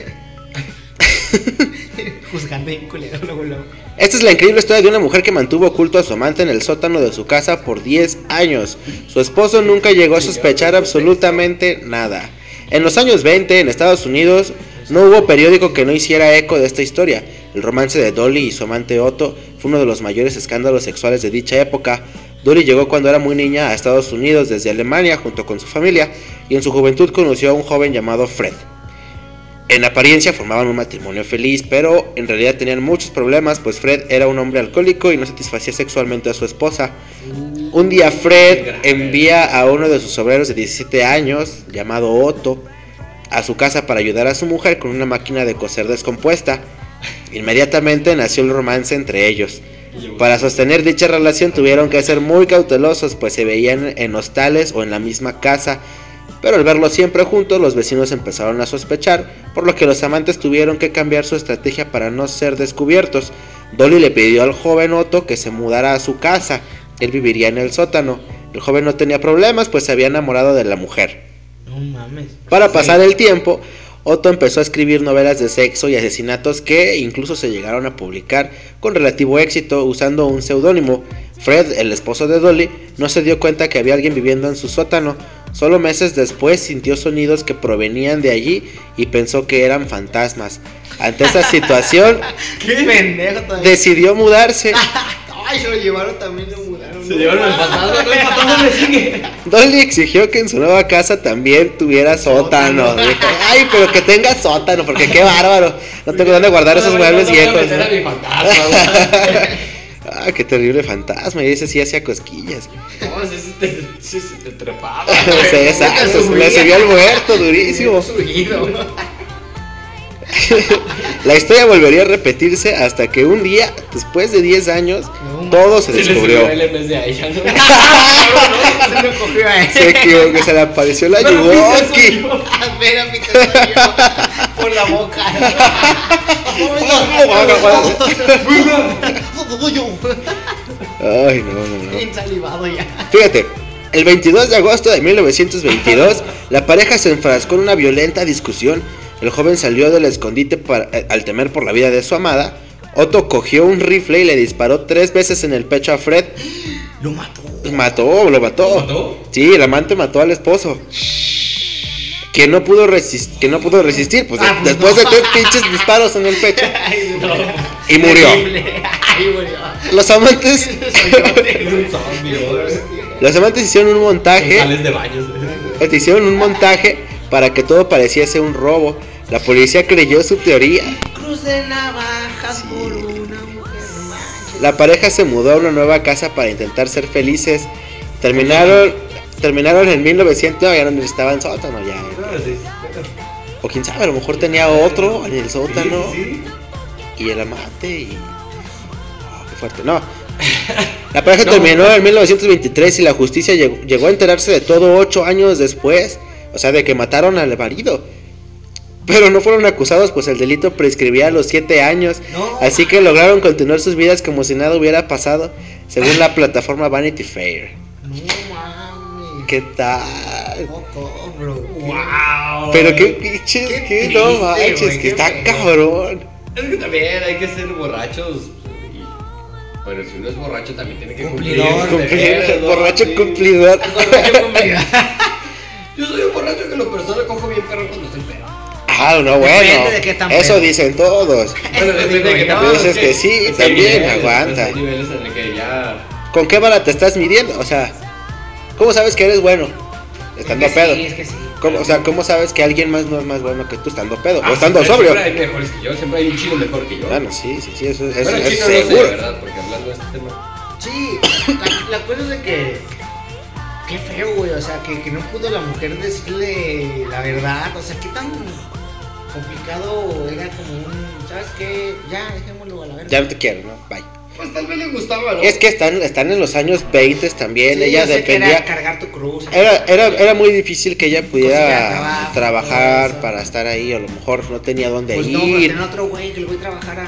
[SPEAKER 4] Juzgando bien culero, luego, luego.
[SPEAKER 1] Esta es la increíble historia de una mujer que mantuvo oculto a su amante en el sótano de su casa por 10 años. Su esposo nunca llegó a sospechar absolutamente nada. En los años 20, en Estados Unidos, no hubo periódico que no hiciera eco de esta historia. El romance de Dolly y su amante Otto fue uno de los mayores escándalos sexuales de dicha época. Dolly llegó cuando era muy niña a Estados Unidos desde Alemania junto con su familia y en su juventud conoció a un joven llamado Fred. En apariencia formaban un matrimonio feliz, pero en realidad tenían muchos problemas, pues Fred era un hombre alcohólico y no satisfacía sexualmente a su esposa. Un día Fred envía a uno de sus obreros de 17 años, llamado Otto, a su casa para ayudar a su mujer con una máquina de coser descompuesta. Inmediatamente nació el romance entre ellos. Para sostener dicha relación tuvieron que ser muy cautelosos, pues se veían en hostales o en la misma casa, pero al verlos siempre juntos, los vecinos empezaron a sospechar, por lo que los amantes tuvieron que cambiar su estrategia para no ser descubiertos. Dolly le pidió al joven Otto que se mudara a su casa, él viviría en el sótano. El joven no tenía problemas, pues se había enamorado de la mujer.
[SPEAKER 4] No mames.
[SPEAKER 1] Para pasar el tiempo, Otto empezó a escribir novelas de sexo y asesinatos que incluso se llegaron a publicar con relativo éxito usando un seudónimo. Fred, el esposo de Dolly, no se dio cuenta que había alguien viviendo en su sótano. Solo meses después sintió sonidos que provenían de allí y pensó que eran fantasmas. Ante esa *laughs* situación,
[SPEAKER 4] Qué
[SPEAKER 1] decidió mudarse. *laughs*
[SPEAKER 4] Ay, se lo llevaron también.
[SPEAKER 3] Se llevaron el fantasma, no el fantasma me sigue.
[SPEAKER 1] Dolly exigió que en su nueva casa también tuviera sótano. Dijo, Ay, pero que tenga sótano, porque qué bárbaro. No tengo dónde guardar esos muebles viejos. *laughs* Ah, qué terrible fantasma. Y ese sí hacía cosquillas.
[SPEAKER 3] No, ese sí te, sí se te trepaba. *laughs*
[SPEAKER 1] Sea, exacto,
[SPEAKER 4] subía.
[SPEAKER 1] le subía al muerto durísimo.
[SPEAKER 4] Subido. *laughs*
[SPEAKER 1] La historia volvería a repetirse hasta que un día, después de 10 años,
[SPEAKER 4] No,
[SPEAKER 1] todo se
[SPEAKER 3] Se le
[SPEAKER 1] descubrió.
[SPEAKER 4] Se *laughs* cogió a él.
[SPEAKER 1] Se equivocó, se le apareció la Yuwoki. *laughs*
[SPEAKER 4] Por la boca.
[SPEAKER 1] Ay, no, no, no.
[SPEAKER 4] Bien salivado ya.
[SPEAKER 1] Fíjate, el 22 de agosto de 1922, la pareja se enfrascó en una violenta discusión. El joven salió del escondite para- eh, al temer por la vida de su amada. Otto cogió un rifle y le disparó tres veces en el pecho a Fred.
[SPEAKER 4] Lo mató.
[SPEAKER 1] Mató, lo mató.
[SPEAKER 3] ¿Lo mató?
[SPEAKER 1] Sí, el amante mató al esposo. Que no pudo resistir, que no pudo resistir, pues,
[SPEAKER 4] Ah, pues
[SPEAKER 1] después
[SPEAKER 4] no.
[SPEAKER 1] de tres pinches disparos en el pecho. *laughs*
[SPEAKER 4] Ay, no.
[SPEAKER 1] Y murió.
[SPEAKER 4] Ay.
[SPEAKER 1] Los amantes, *laughs* los amantes hicieron un montaje.
[SPEAKER 3] Sales de baños.
[SPEAKER 1] Hicieron un montaje para que todo pareciese un robo. La policía creyó su teoría.
[SPEAKER 4] Cruz de navajas por una mujer. no.
[SPEAKER 1] La pareja se mudó a una nueva casa para intentar ser felices. Terminaron, terminaron en 1900. No, ya no necesitaban sótano ya. O quién sabe, a lo mejor tenía otro en el sótano. Y el amante y. Oh, qué fuerte. No. *laughs* La pareja terminó en 1923 y la justicia llegó, llegó a enterarse de todo ocho años después. O sea, de que mataron al marido. Pero no fueron acusados, pues el delito prescribía a los siete años.
[SPEAKER 4] No.
[SPEAKER 1] Así que lograron continuar sus vidas como si nada hubiera pasado, según la plataforma Vanity Fair.
[SPEAKER 4] No mames.
[SPEAKER 1] ¿Qué tal?
[SPEAKER 4] Poco, bro.
[SPEAKER 3] ¡Wow!
[SPEAKER 1] Pero qué pinches,
[SPEAKER 4] Qué
[SPEAKER 1] que
[SPEAKER 4] triste,
[SPEAKER 1] no manches, que
[SPEAKER 4] qué
[SPEAKER 1] está
[SPEAKER 4] feo.
[SPEAKER 1] cabrón.
[SPEAKER 3] Es que también hay que ser borrachos. Bueno, si uno es borracho también tiene que cumplir.
[SPEAKER 1] Borracho
[SPEAKER 3] Sí.
[SPEAKER 1] cumplidor.
[SPEAKER 4] Borracho cumplidor. *laughs*
[SPEAKER 3] Yo soy un borracho que lo personal cojo bien perro cuando estoy pedo.
[SPEAKER 1] Ah, no,
[SPEAKER 4] Depende
[SPEAKER 1] bueno.
[SPEAKER 4] de qué tan
[SPEAKER 1] Eso
[SPEAKER 4] pedo.
[SPEAKER 1] dicen todos.
[SPEAKER 3] Depende de qué
[SPEAKER 4] yo.
[SPEAKER 3] tan-
[SPEAKER 1] Dices
[SPEAKER 3] es
[SPEAKER 1] que sí,
[SPEAKER 3] es
[SPEAKER 1] también,
[SPEAKER 3] niveles,
[SPEAKER 1] aguanta.
[SPEAKER 3] pues, Hay niveles en el que ya.
[SPEAKER 1] ¿Con qué vara te estás midiendo? O sea, ¿cómo sabes que eres bueno? Estando
[SPEAKER 4] Es que
[SPEAKER 1] pedo.
[SPEAKER 4] Sí, es que sí.
[SPEAKER 1] ¿Cómo- o sea, ¿cómo sabes que alguien más no es más bueno que tú estando pedo?
[SPEAKER 3] Ah,
[SPEAKER 1] o estando
[SPEAKER 3] siempre-
[SPEAKER 1] sobrio.
[SPEAKER 3] Siempre hay mejores que yo, siempre hay un chino mejor que yo.
[SPEAKER 1] Bueno, sí, sí, sí, eso, eso
[SPEAKER 3] bueno,
[SPEAKER 1] es
[SPEAKER 3] chino no sé,
[SPEAKER 1] seguro.
[SPEAKER 3] ¿verdad? Porque hablando de este tema.
[SPEAKER 4] Sí, *coughs* la, la cosa es de que. Qué feo, güey. O sea, que, que no pudo la mujer decirle la verdad. O sea, qué tan complicado era como un. ¿Sabes qué? Ya, dejémoslo a la verga.
[SPEAKER 1] ya no te quiero, ¿no? Bye.
[SPEAKER 3] Pues tal vez le gustaba, ¿no?
[SPEAKER 1] Es que están, están en los años 20 también,
[SPEAKER 4] Sí,
[SPEAKER 1] ella
[SPEAKER 4] yo sé que
[SPEAKER 1] dependía...
[SPEAKER 4] Era cargar tu cruz.
[SPEAKER 1] Era, era, era muy difícil que ella pudiera trabajar para estar ahí, a lo mejor no tenía dónde
[SPEAKER 4] Pues no, pero
[SPEAKER 1] ir.
[SPEAKER 4] otro güey que el güey trabajara.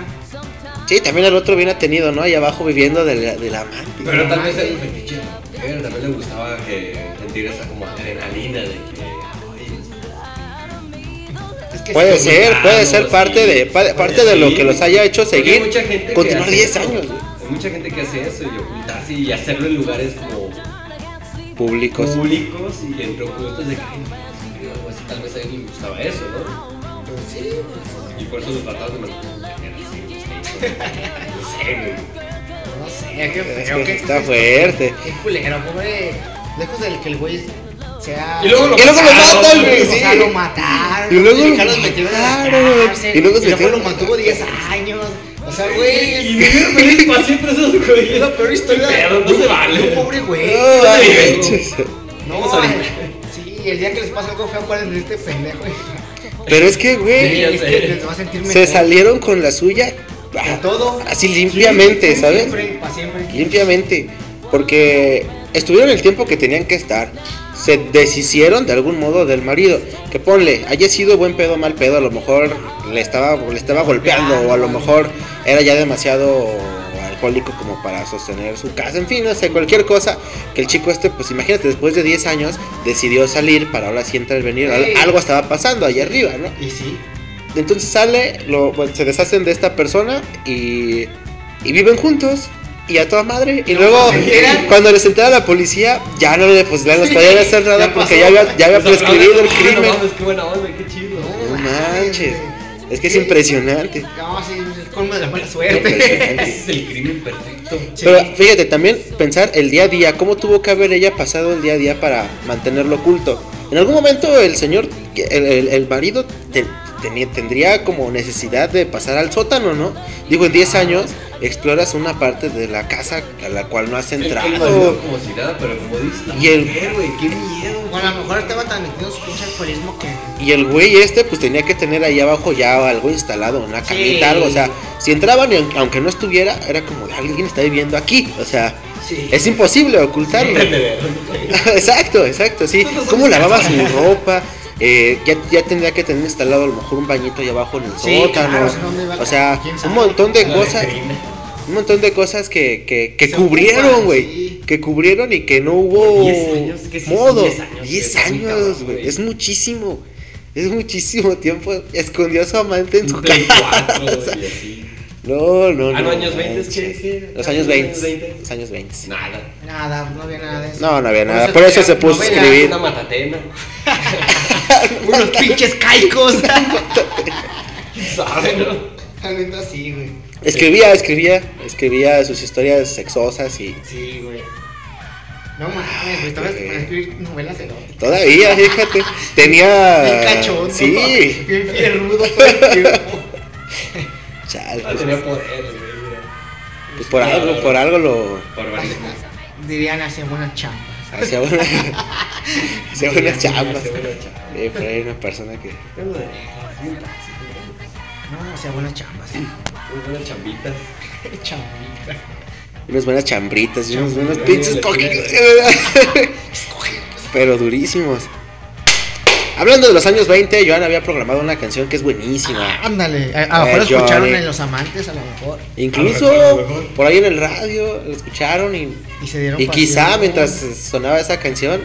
[SPEAKER 1] Sí, también el otro bien tenido, ¿no? Ahí abajo viviendo de la, de la amante.
[SPEAKER 3] Pero tal vez era un fetiche. Mujer, También le gustaba que sentir esa como adrenalina de que.
[SPEAKER 4] Es que
[SPEAKER 1] Puede ser, puede ser parte de pa- parte de lo que los haya hecho seguir,
[SPEAKER 3] mucha gente que
[SPEAKER 1] continuar
[SPEAKER 3] hace
[SPEAKER 1] 10
[SPEAKER 3] eso.
[SPEAKER 1] años.
[SPEAKER 3] Hay mucha gente que hace eso y ocultarse y hacerlo en lugares como
[SPEAKER 1] públicos.
[SPEAKER 3] públicos y entre ocultos de que así, tal vez a él le gustaba eso, ¿no?
[SPEAKER 4] Pues sí, pues,
[SPEAKER 3] Y por eso los trataban de mantener así, no sé,
[SPEAKER 4] sé, qué
[SPEAKER 1] Es
[SPEAKER 4] feo.
[SPEAKER 1] que
[SPEAKER 4] qué-
[SPEAKER 1] está fuerte.
[SPEAKER 4] Qué culero, pobre. Lejos del que el güey sea.
[SPEAKER 3] Y luego lo
[SPEAKER 1] Y luego lo
[SPEAKER 3] mataron,
[SPEAKER 1] matan,
[SPEAKER 3] güey.
[SPEAKER 1] güey,
[SPEAKER 4] O sea,
[SPEAKER 1] sí.
[SPEAKER 4] lo mataron.
[SPEAKER 1] Y luego lo
[SPEAKER 4] los metieron en la
[SPEAKER 1] mataron,
[SPEAKER 4] cárcel.
[SPEAKER 1] y luego
[SPEAKER 4] Y
[SPEAKER 1] se
[SPEAKER 4] luego lo mantuvo 10 años. O sea, güey.
[SPEAKER 3] Y vivieron felices para siempre esos güeyes. *laughs*
[SPEAKER 4] Es la peor historia.
[SPEAKER 3] Pero no se vale.
[SPEAKER 4] pobre güey.
[SPEAKER 1] No.
[SPEAKER 4] No, sí, el día que les pasa algo feo, acuérdense de este pendejo.
[SPEAKER 1] Pero es que, güey,
[SPEAKER 3] Sí, *laughs*
[SPEAKER 4] a
[SPEAKER 1] se salieron con la suya ah,
[SPEAKER 4] todo.
[SPEAKER 1] así limpiamente,
[SPEAKER 4] Sí,
[SPEAKER 1] ¿sabes?
[SPEAKER 4] Siempre, para siempre.
[SPEAKER 1] Limpiamente. Porque estuvieron el tiempo que tenían que estar. Se deshicieron de algún modo del marido. Que ponle, haya sido buen pedo mal pedo, a lo mejor le estaba, le estaba golpeando o a lo mejor era ya demasiado alcohólico como para sostener su casa. En fin, no sé, cualquier cosa. Que el chico este, pues imagínate, después de 10 años decidió salir para ahora sí intervenir.
[SPEAKER 4] Sí.
[SPEAKER 1] Algo estaba pasando allá arriba, ¿no?
[SPEAKER 4] Y sí.
[SPEAKER 1] Entonces sale, lo, bueno, se deshacen de esta persona y, y viven juntos. Y a toda madre. Y luego, cuando les entera la policía, ya no le pues, ya no les podían hacer nada
[SPEAKER 4] ya
[SPEAKER 1] porque
[SPEAKER 4] pasó.
[SPEAKER 1] ya había, ya había
[SPEAKER 3] Pues,
[SPEAKER 1] prescribido el crimen.
[SPEAKER 3] No qué buena onda, qué chido.
[SPEAKER 1] No manches. Es que es impresionante.
[SPEAKER 4] No, sí, es colmo de la mala suerte. *laughs*
[SPEAKER 3] es el crimen perfecto.
[SPEAKER 1] Pero fíjate, también pensar el día a día, cómo tuvo que haber ella pasado el día a día para mantenerlo oculto. En algún momento el señor, el, el- el marido, te- tenía, tendría como necesidad de pasar al sótano, ¿no? Digo, en 10 años exploras una parte de la casa a la cual no has
[SPEAKER 3] El- el
[SPEAKER 1] entrado.
[SPEAKER 3] como si nada, pero como dices, la
[SPEAKER 1] Y el-
[SPEAKER 3] güey, qué miedo.
[SPEAKER 4] Bueno, a lo mejor estaba tan metido en su pinche alcoholismo que.
[SPEAKER 1] Y el güey este pues tenía que tener ahí abajo ya algo instalado, una
[SPEAKER 4] Sí.
[SPEAKER 1] camita, algo, o sea, si entraban y aunque no estuviera, era como alguien está viviendo aquí, o sea,
[SPEAKER 4] Sí.
[SPEAKER 1] es imposible ocultarlo. *laughs* exacto, exacto, sí. ¿Cómo lavaba su ropa? Eh, ya, ya tendría que tener instalado a lo mejor un bañito ahí abajo en el
[SPEAKER 4] Sí,
[SPEAKER 1] sótano.
[SPEAKER 4] claro, si no, ¿dónde iba a
[SPEAKER 1] o sea, un montón de cosas. Un montón de cosas que, que, que cubrieron, güey.
[SPEAKER 4] sí.
[SPEAKER 1] Que cubrieron y que no hubo
[SPEAKER 3] 10 años, que sí son
[SPEAKER 1] modo.
[SPEAKER 3] 10 años,
[SPEAKER 1] 10
[SPEAKER 3] güey,
[SPEAKER 1] años. Es muchísimo. Es muchísimo tiempo. Escondió a su amante en su casa.
[SPEAKER 3] 4, güey, *laughs* así.
[SPEAKER 1] No, no, no.
[SPEAKER 3] Ah, no, años
[SPEAKER 1] no
[SPEAKER 3] 20,
[SPEAKER 1] manches.
[SPEAKER 3] ¿qué? ¿Qué?
[SPEAKER 1] Los años
[SPEAKER 3] Los
[SPEAKER 1] 20.
[SPEAKER 3] años 20.
[SPEAKER 1] Los años 20.
[SPEAKER 3] Nada.
[SPEAKER 4] Nada, no había nada de eso.
[SPEAKER 1] No, no había
[SPEAKER 4] Por
[SPEAKER 1] nada.
[SPEAKER 4] eso
[SPEAKER 1] Por eso se puso a escribir.
[SPEAKER 3] Una matatena. *laughs* *laughs*
[SPEAKER 4] Unos pinches caicos.
[SPEAKER 3] ¿Sabe, no?
[SPEAKER 4] La neta sí, güey.
[SPEAKER 1] Escribía, escribía. Escribía sus historias sexosas y.
[SPEAKER 4] Sí, güey. No mames, güey. Estaba para escribir novelas eróticas.
[SPEAKER 1] Todavía, fíjate. Tenía.
[SPEAKER 4] Bien cachondo.
[SPEAKER 1] Sí.
[SPEAKER 4] Bien fierrudo todo el tiempo. *laughs*
[SPEAKER 1] Chale,
[SPEAKER 3] Ah,
[SPEAKER 1] pues,
[SPEAKER 3] tenía poder, güey.
[SPEAKER 1] pues por algo, por algo lo.
[SPEAKER 3] Barbarismo.
[SPEAKER 4] Dirían hacía buenas chambas.
[SPEAKER 1] Buenas chambas.
[SPEAKER 3] Hacía buenas chambas.
[SPEAKER 1] Eh, hay una persona que.
[SPEAKER 4] No, hacía buenas chambas.
[SPEAKER 3] Muy buenas chambitas. *laughs*
[SPEAKER 4] Chambita.
[SPEAKER 1] Unas buenas chambritas y unos buenos pinches coquitos. *laughs* Pero durísimos. Hablando de los años 20, Joan había programado una canción que es buenísima.
[SPEAKER 4] Ándale. A, lo mejor
[SPEAKER 1] Eh,
[SPEAKER 4] lo escucharon
[SPEAKER 1] Johnny.
[SPEAKER 4] en Los Amantes, a lo mejor.
[SPEAKER 1] Incluso
[SPEAKER 3] A lo mejor.
[SPEAKER 1] por ahí en el radio lo escucharon y,
[SPEAKER 4] Y se dieron
[SPEAKER 1] y quizá mientras sonaba esa canción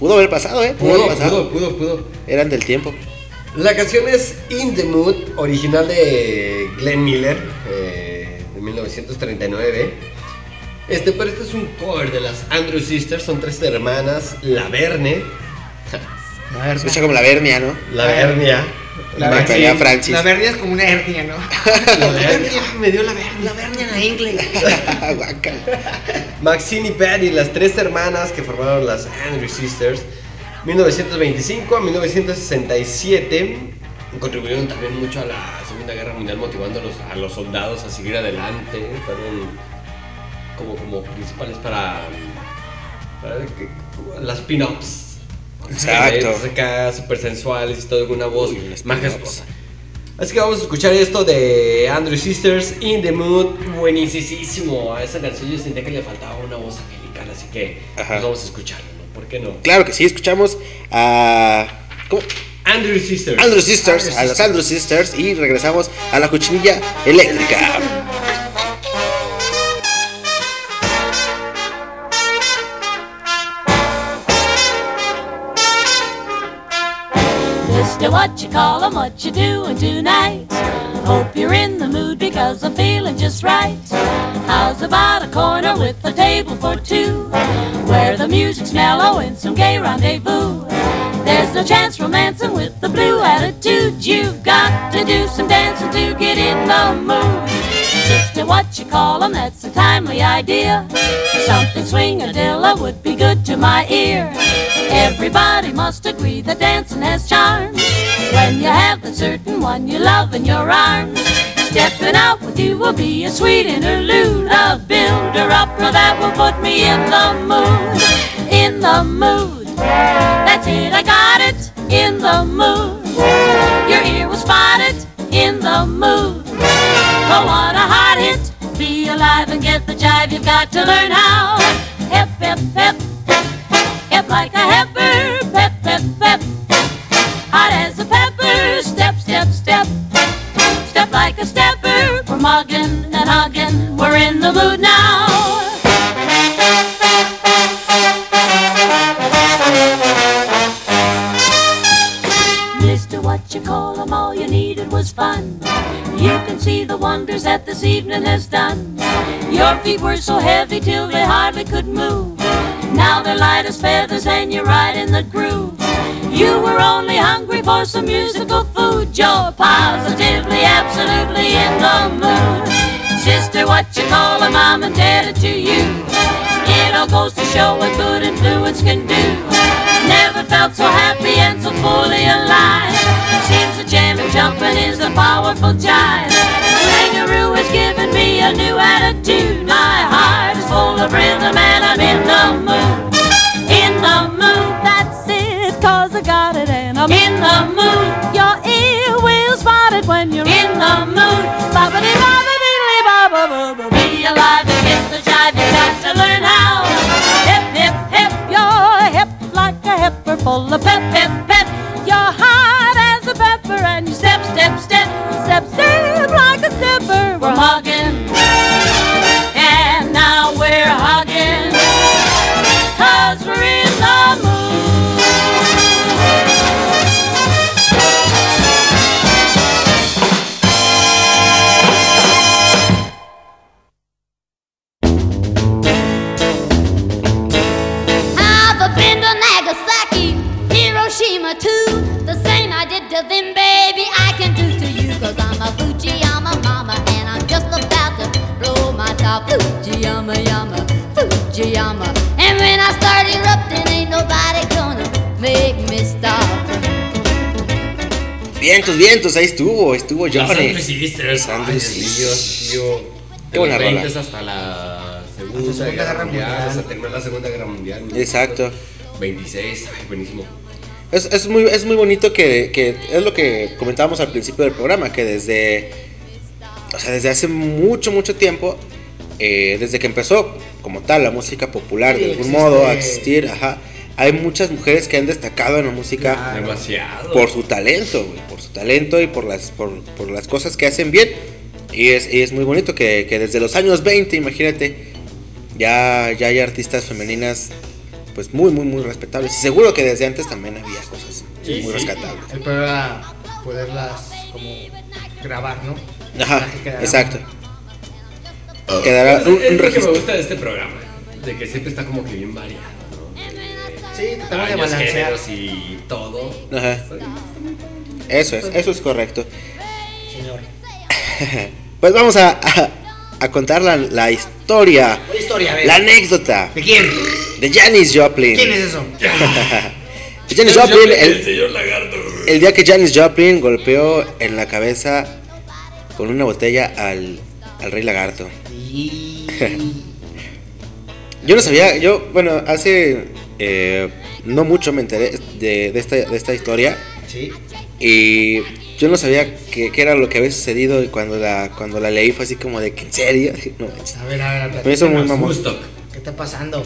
[SPEAKER 1] pudo haber pasado, ¿eh? Pudo,
[SPEAKER 3] Pudo,
[SPEAKER 1] haber pasado.
[SPEAKER 3] pudo, pudo, pudo.
[SPEAKER 1] Eran del tiempo.
[SPEAKER 3] La canción es In the Mood, original de Glenn Miller, eh, de 1939. Este, pero este es un cover de las Andrew Sisters, son tres hermanas, La Verne,
[SPEAKER 4] La.
[SPEAKER 1] Escucha como la vernia, ¿no?
[SPEAKER 3] La Vernia,
[SPEAKER 4] La Maxi-
[SPEAKER 1] caía Francis.
[SPEAKER 4] La vernia es como una hernia, ¿no? *laughs*
[SPEAKER 3] La Vernia, me dio la Vernia.
[SPEAKER 4] La vernia en la ingle. *laughs*
[SPEAKER 3] Maxine y Patty, las tres hermanas que formaron las Andrew Sisters, 1925 a 1967, contribuyeron también mucho a la Segunda Guerra Mundial, motivando a los, a los soldados a seguir adelante. Fueron como, como principales para, para que- las pin-ups.
[SPEAKER 1] Exacto.
[SPEAKER 3] Eh, Acá súper sensuales y todo con una voz
[SPEAKER 1] Uy, las
[SPEAKER 3] majestuosa. Así que vamos a escuchar esto de Andrew Sisters, In the Mood, buenísimo. A esa canción yo sentía que le faltaba una voz angelical, así que
[SPEAKER 1] Ajá.
[SPEAKER 3] pues vamos a escucharlo, ¿no? ¿Por qué no?
[SPEAKER 1] Claro que sí, escuchamos a. ¿Cómo?
[SPEAKER 3] Andrew Sisters.
[SPEAKER 1] Andrew Sisters, a los Andrew Sisters y regresamos a la cochinilla eléctrica.
[SPEAKER 5] What you call 'em, what you doing tonight? Hope you're in the mood because I'm feeling just right. How's about a corner with a table for two? Where the music's mellow and some gay rendezvous. There's no chance romancing with the blue attitude. You've got to do some dancing to get in the mood. Sister, what you call 'em, that's a timely idea. Something swingadilla would be good to my ear. Everybody must agree that dancing has charms. When you have the certain one you love in your arms, stepping out with you will be a sweet interlude. A builder opera that will put me in the mood. In the mood. That's it, I got it. In the mood. Your ear will spot it. In the mood. Oh, what alive and get the jive. You've got to learn how. Hip, hip, hip. Hip like a heifer. Pep, pep, pep. Hot as a pepper. Step, step, step. Step like a stepper. We're mugging and hugging. We're in the mood now. Mister, what you call 'em, all you needed was fun. See the wonders that this evening has done. Your feet were so heavy till they hardly could move. Now they're light as feathers and you're right in the groove. You were only hungry for some musical food. You're positively, absolutely in the mood. Sister, what you call 'em, I'm indebted to you. It all goes to show what good influence can do. Never felt so happy and so fully alive. Seems the jamming, jumping is a powerful jive. Kangaroo has given me a new attitude. My heart is full of rhythm and I'm in the mood. In the mood, that's it, cause I got it and I'm in the mood. Your ear will spot it when you're in the mood. Bobbity bobbity bobba bobba. Be alive and get the jive, you got to learn how. A hipper full of pep pep pep. You're hot as a pepper and you step step step step step like a stepper. We're hugging,
[SPEAKER 6] Fujiyama. And when I start erupting, ain't nobody gonna make me stop.
[SPEAKER 1] Vientos, vientos, ahí estuvo, estuvo
[SPEAKER 3] Los
[SPEAKER 1] Johnny.
[SPEAKER 3] Andrew Sisters.
[SPEAKER 1] Los
[SPEAKER 3] Ay, Dios mío.
[SPEAKER 1] Qué buena
[SPEAKER 3] los
[SPEAKER 1] rola.
[SPEAKER 3] 20 hasta la Segunda,
[SPEAKER 4] Segunda
[SPEAKER 3] Guerra,
[SPEAKER 4] Guerra
[SPEAKER 3] Mundial,
[SPEAKER 4] Mundial.
[SPEAKER 3] hasta terminar la Segunda Guerra Mundial.
[SPEAKER 1] Exacto.
[SPEAKER 3] 26, ay, buenísimo.
[SPEAKER 1] Es, es muy, es muy bonito que, que es lo que comentábamos al principio del programa, que desde, o sea, desde hace mucho, mucho tiempo, eh, desde que empezó como tal la música popular
[SPEAKER 4] Sí,
[SPEAKER 1] de algún
[SPEAKER 4] existe.
[SPEAKER 1] modo a existir, ajá, hay muchas mujeres que han destacado en la música
[SPEAKER 4] Claro.
[SPEAKER 3] Demasiado.
[SPEAKER 1] por su talento, güey, por su talento y por las, por, por las cosas que hacen bien. Y es, y es muy bonito que, que desde los años 20, imagínate, ya, ya hay artistas femeninas pues muy, muy, muy respetables. Y seguro que desde antes también había cosas
[SPEAKER 4] Sí,
[SPEAKER 1] muy
[SPEAKER 4] sí.
[SPEAKER 1] rescatables.
[SPEAKER 4] El peor era poderlas como grabar, ¿no?
[SPEAKER 1] Ajá, exacto. Quedará un, un
[SPEAKER 3] es lo que me gusta de este programa, de que siempre está como que bien variado, ¿no?
[SPEAKER 4] Sí, tratamos de balancear.
[SPEAKER 3] géneros y todo.
[SPEAKER 1] Ajá. Eso es, eso es correcto.
[SPEAKER 4] Señor. *laughs*
[SPEAKER 1] Pues vamos a, a, a contar la, la historia,
[SPEAKER 4] ¿Cuál historia? A ver.
[SPEAKER 1] la anécdota
[SPEAKER 4] ¿De quién?
[SPEAKER 1] de Janis Joplin.
[SPEAKER 4] ¿Quién es eso? *laughs*
[SPEAKER 1] De Janis Joplin,
[SPEAKER 3] el,
[SPEAKER 1] el,
[SPEAKER 3] señor lagarto.
[SPEAKER 1] el día que Janis Joplin golpeó en la cabeza con una botella al, al rey lagarto.
[SPEAKER 4] Y...
[SPEAKER 1] Yo no sabía, yo, bueno, hace eh, no mucho me enteré de, de esta, de esta historia
[SPEAKER 4] Sí.
[SPEAKER 1] y yo no sabía qué qué era lo que había sucedido y cuando la, cuando la leí fue así como de que en serio. No.
[SPEAKER 4] A ver, a ver,
[SPEAKER 1] Me hizo muy mamón.
[SPEAKER 4] ¿Qué está pasando?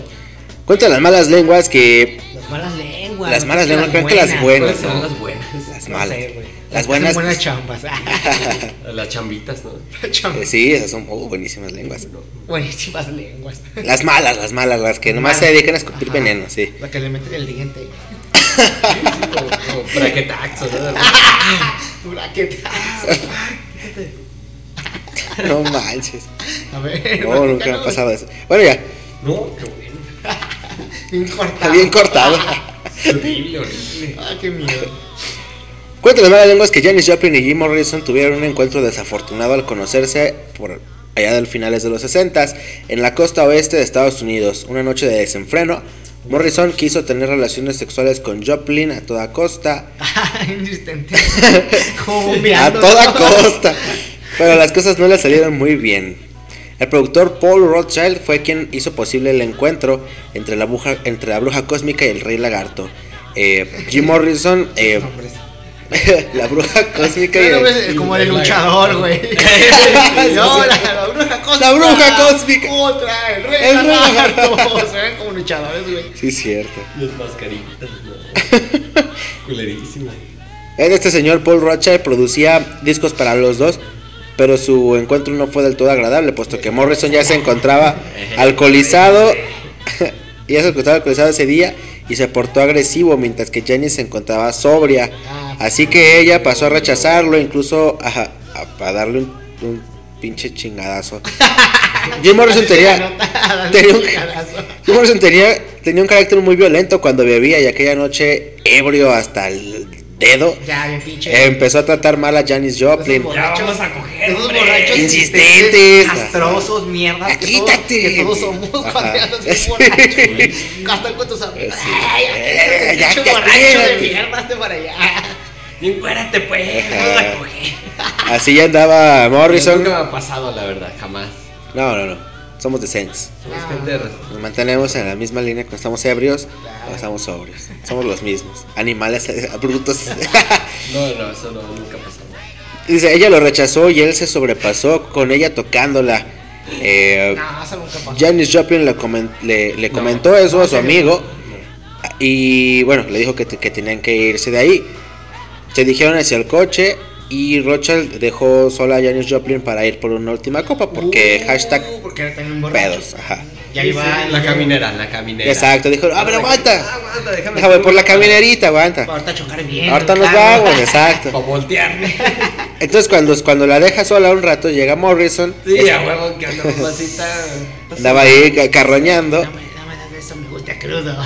[SPEAKER 1] Cuenta las malas lenguas que
[SPEAKER 4] Las malas lenguas.
[SPEAKER 1] Las malas lenguas, creo que las buenas.
[SPEAKER 3] ¿Cuáles serán las buenas?
[SPEAKER 1] las
[SPEAKER 4] No
[SPEAKER 1] malas.
[SPEAKER 4] sé,
[SPEAKER 1] Las buenas.
[SPEAKER 4] buenas chambas. *laughs*
[SPEAKER 3] Las chambitas, ¿no? *laughs*
[SPEAKER 1] eh, sí, esas son oh, buenísimas lenguas.
[SPEAKER 4] Buenísimas lenguas.
[SPEAKER 1] Las malas, las malas, las que nomás se dedican a escupir
[SPEAKER 4] Ajá.
[SPEAKER 1] veneno, sí.
[SPEAKER 4] La que le meten el diente. *laughs*
[SPEAKER 3] Como, como braquetaxo, ¿no?
[SPEAKER 4] Braquetazo.
[SPEAKER 1] No manches.
[SPEAKER 4] A ver.
[SPEAKER 1] No, nunca me ha pasado eso. Bueno, ya,
[SPEAKER 3] No, qué bueno.
[SPEAKER 4] Bien cortado.
[SPEAKER 1] bien cortado.
[SPEAKER 3] Horrible, horrible.
[SPEAKER 4] Ah, qué miedo.
[SPEAKER 1] Cuenta las malas lenguas que Janis Joplin y Jim Morrison tuvieron un encuentro desafortunado al conocerse por allá del finales de los 60 en la costa oeste de Estados Unidos. Una noche de desenfreno, Morrison quiso tener relaciones sexuales con Joplin a toda costa. *laughs* *laughs* A toda costa. Pero las cosas no le *laughs* salieron muy bien. El productor Paul Rothschild fue quien hizo posible el encuentro entre la bruja, entre la bruja cósmica y el rey lagarto. Eh, Jim Morrison, eh. *laughs* la bruja cósmica y
[SPEAKER 4] Pero
[SPEAKER 1] el,
[SPEAKER 4] como de luchador, güey. *laughs* No, la, la bruja cósmica.
[SPEAKER 1] La bruja cósmica.
[SPEAKER 4] Otra, el rey
[SPEAKER 1] El rey. *laughs*
[SPEAKER 4] Se ven como luchadores, güey.
[SPEAKER 1] Sí, cierto.
[SPEAKER 3] Las mascaritas, ¿no? Culerísimo.
[SPEAKER 1] Este señor Paul Rothschild producía discos para los dos, pero su encuentro no fue del todo agradable, puesto que Morrison ya se encontraba alcoholizado, y ya se encontraba alcoholizado ese día y se portó agresivo, mientras que Jenny se encontraba sobria. Así que ella pasó a rechazarlo, incluso a, a- a darle un, un pinche chingadazo. *laughs* Jim Morrison tenía, tenía un, Jim Morrison tenía, tenía un carácter muy violento cuando bebía y aquella noche ebrio hasta el dedo.
[SPEAKER 4] Ya, bien pinche.
[SPEAKER 1] Eh, Empezó a tratar mal a Janis Joplin.
[SPEAKER 4] Esos
[SPEAKER 3] Ya
[SPEAKER 4] borrachos-
[SPEAKER 3] vamos a coger,
[SPEAKER 4] Esos
[SPEAKER 3] hombre.
[SPEAKER 4] borrachos
[SPEAKER 1] Insistentes.
[SPEAKER 4] Castrosos, mierdas. que todos-
[SPEAKER 1] Quítate.
[SPEAKER 4] Que todos somos cuando andas *laughs* bien
[SPEAKER 1] Sí.
[SPEAKER 4] borracho, güey. Gastan con tus amigos.
[SPEAKER 1] Sí.
[SPEAKER 4] Ay,
[SPEAKER 1] Eh,
[SPEAKER 4] ya,
[SPEAKER 1] ya,
[SPEAKER 4] pinche
[SPEAKER 1] ya,
[SPEAKER 4] borracho de mierda, hazte para allá.
[SPEAKER 3] Bien, cuérate, pues. Vamos a coger.
[SPEAKER 1] Así ya andaba Morrison.
[SPEAKER 3] Nunca me ha pasado, la verdad, jamás.
[SPEAKER 1] No, no, no. Somos decentes. Nos mantenemos en la misma línea cuando estamos ebrios estamos sobrios. Somos los mismos. Animales *laughs* brutos. *laughs*
[SPEAKER 3] No, no, eso no, nunca pasado.
[SPEAKER 1] Dice, ella lo rechazó y él se sobrepasó con ella tocándola. Eh,
[SPEAKER 4] No, eso nunca pasó.
[SPEAKER 1] Janis Joplin le, comen- le- le
[SPEAKER 3] No.
[SPEAKER 1] comentó eso
[SPEAKER 4] No,
[SPEAKER 1] a su amigo y bueno, le dijo que, te- que tenían que irse de ahí. Se dijeron hacia el coche y Rochelle dejó sola a Janis Joplin para ir por una última copa porque
[SPEAKER 4] Uh,
[SPEAKER 1] hashtag
[SPEAKER 4] Porque era también borracho.
[SPEAKER 1] pedos. Ajá.
[SPEAKER 4] Ya iba.
[SPEAKER 3] La caminera, la caminera.
[SPEAKER 1] Exacto, dijo, a ver, aguanta.
[SPEAKER 3] Ah, aguanta, déjame.
[SPEAKER 1] Déjame por la caminerita, aguanta.
[SPEAKER 4] Ahorita chocar bien.
[SPEAKER 1] Ahorita nos
[SPEAKER 4] claro.
[SPEAKER 1] vamos, exacto. *laughs*
[SPEAKER 3] Para voltear. *laughs*
[SPEAKER 1] Entonces cuando, cuando la deja sola un rato, llega Morrison,
[SPEAKER 3] Sí, a huevo que anda mamacita. *laughs*
[SPEAKER 1] andaba ahí ca- carroñando
[SPEAKER 4] Dame, dame, dame eso, me gusta crudo.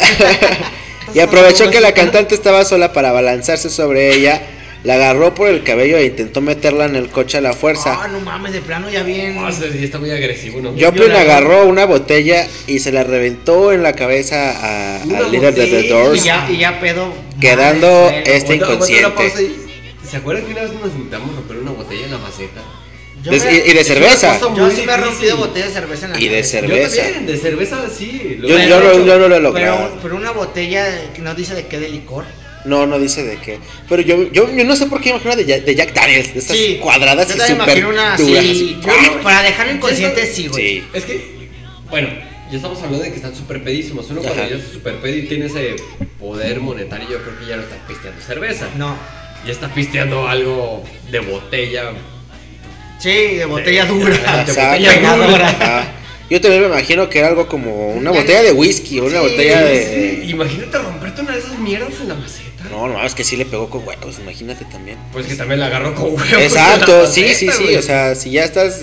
[SPEAKER 1] y aprovechó que la cantante estaba sola para balanzarse sobre ella, la agarró por el cabello e intentó meterla en el coche a la
[SPEAKER 4] Ah,
[SPEAKER 1] fuerza.
[SPEAKER 4] no mames, de plano ya bien.
[SPEAKER 3] Sí está muy agresivo, ¿no?
[SPEAKER 1] Joplin agarró una botella y se la reventó en la cabeza al líder de The
[SPEAKER 3] botella.
[SPEAKER 4] Y
[SPEAKER 1] Doors.
[SPEAKER 4] ya, y ya pedo.
[SPEAKER 1] Quedando
[SPEAKER 4] madre,
[SPEAKER 1] este
[SPEAKER 4] bueno,
[SPEAKER 1] inconsciente.
[SPEAKER 3] ¿Se acuerdan que una vez nos intentamos romper una botella en la maceta?
[SPEAKER 4] me-
[SPEAKER 1] y, y de cerveza.
[SPEAKER 4] Yo sí me he rompido botella de cerveza en la
[SPEAKER 1] Y de cerveza.
[SPEAKER 3] Yo también, de cerveza sí.
[SPEAKER 1] Yo- yo no- yo no lo he logrado.
[SPEAKER 4] Pero, pero una botella que no dice de qué de licor.
[SPEAKER 1] No, no dice de qué. Pero yo, yo, yo no sé por qué imagino de, Ja- de Jack Daniels, de estas
[SPEAKER 4] Sí,
[SPEAKER 1] cuadradas
[SPEAKER 4] yo
[SPEAKER 1] y
[SPEAKER 4] una
[SPEAKER 1] duras.
[SPEAKER 4] así. Para dejarlo inconsciente, sí, güey.
[SPEAKER 1] Sí.
[SPEAKER 3] Es que, bueno, ya estamos hablando de que están súper pedísimos. Uno cuando ya está súper pedo y tiene ese poder monetario, yo creo que ya no está pisteando cerveza.
[SPEAKER 4] No.
[SPEAKER 3] Ya está pisteando algo de botella.
[SPEAKER 4] Sí, de botella dura.
[SPEAKER 3] De botella.
[SPEAKER 1] Ajá. Yo también me imagino que era algo como una botella de whisky o una
[SPEAKER 4] Sí,
[SPEAKER 1] botella
[SPEAKER 3] Sí,
[SPEAKER 1] de...
[SPEAKER 3] Imagínate romperte una de esas mierdas en la maceta.
[SPEAKER 1] No, no, es que sí le pegó con huevos, imagínate también.
[SPEAKER 3] Pues que también la agarró con huevos.
[SPEAKER 1] Exacto, *laughs*
[SPEAKER 3] la
[SPEAKER 1] sí, sí, sí, o sea, si ya estás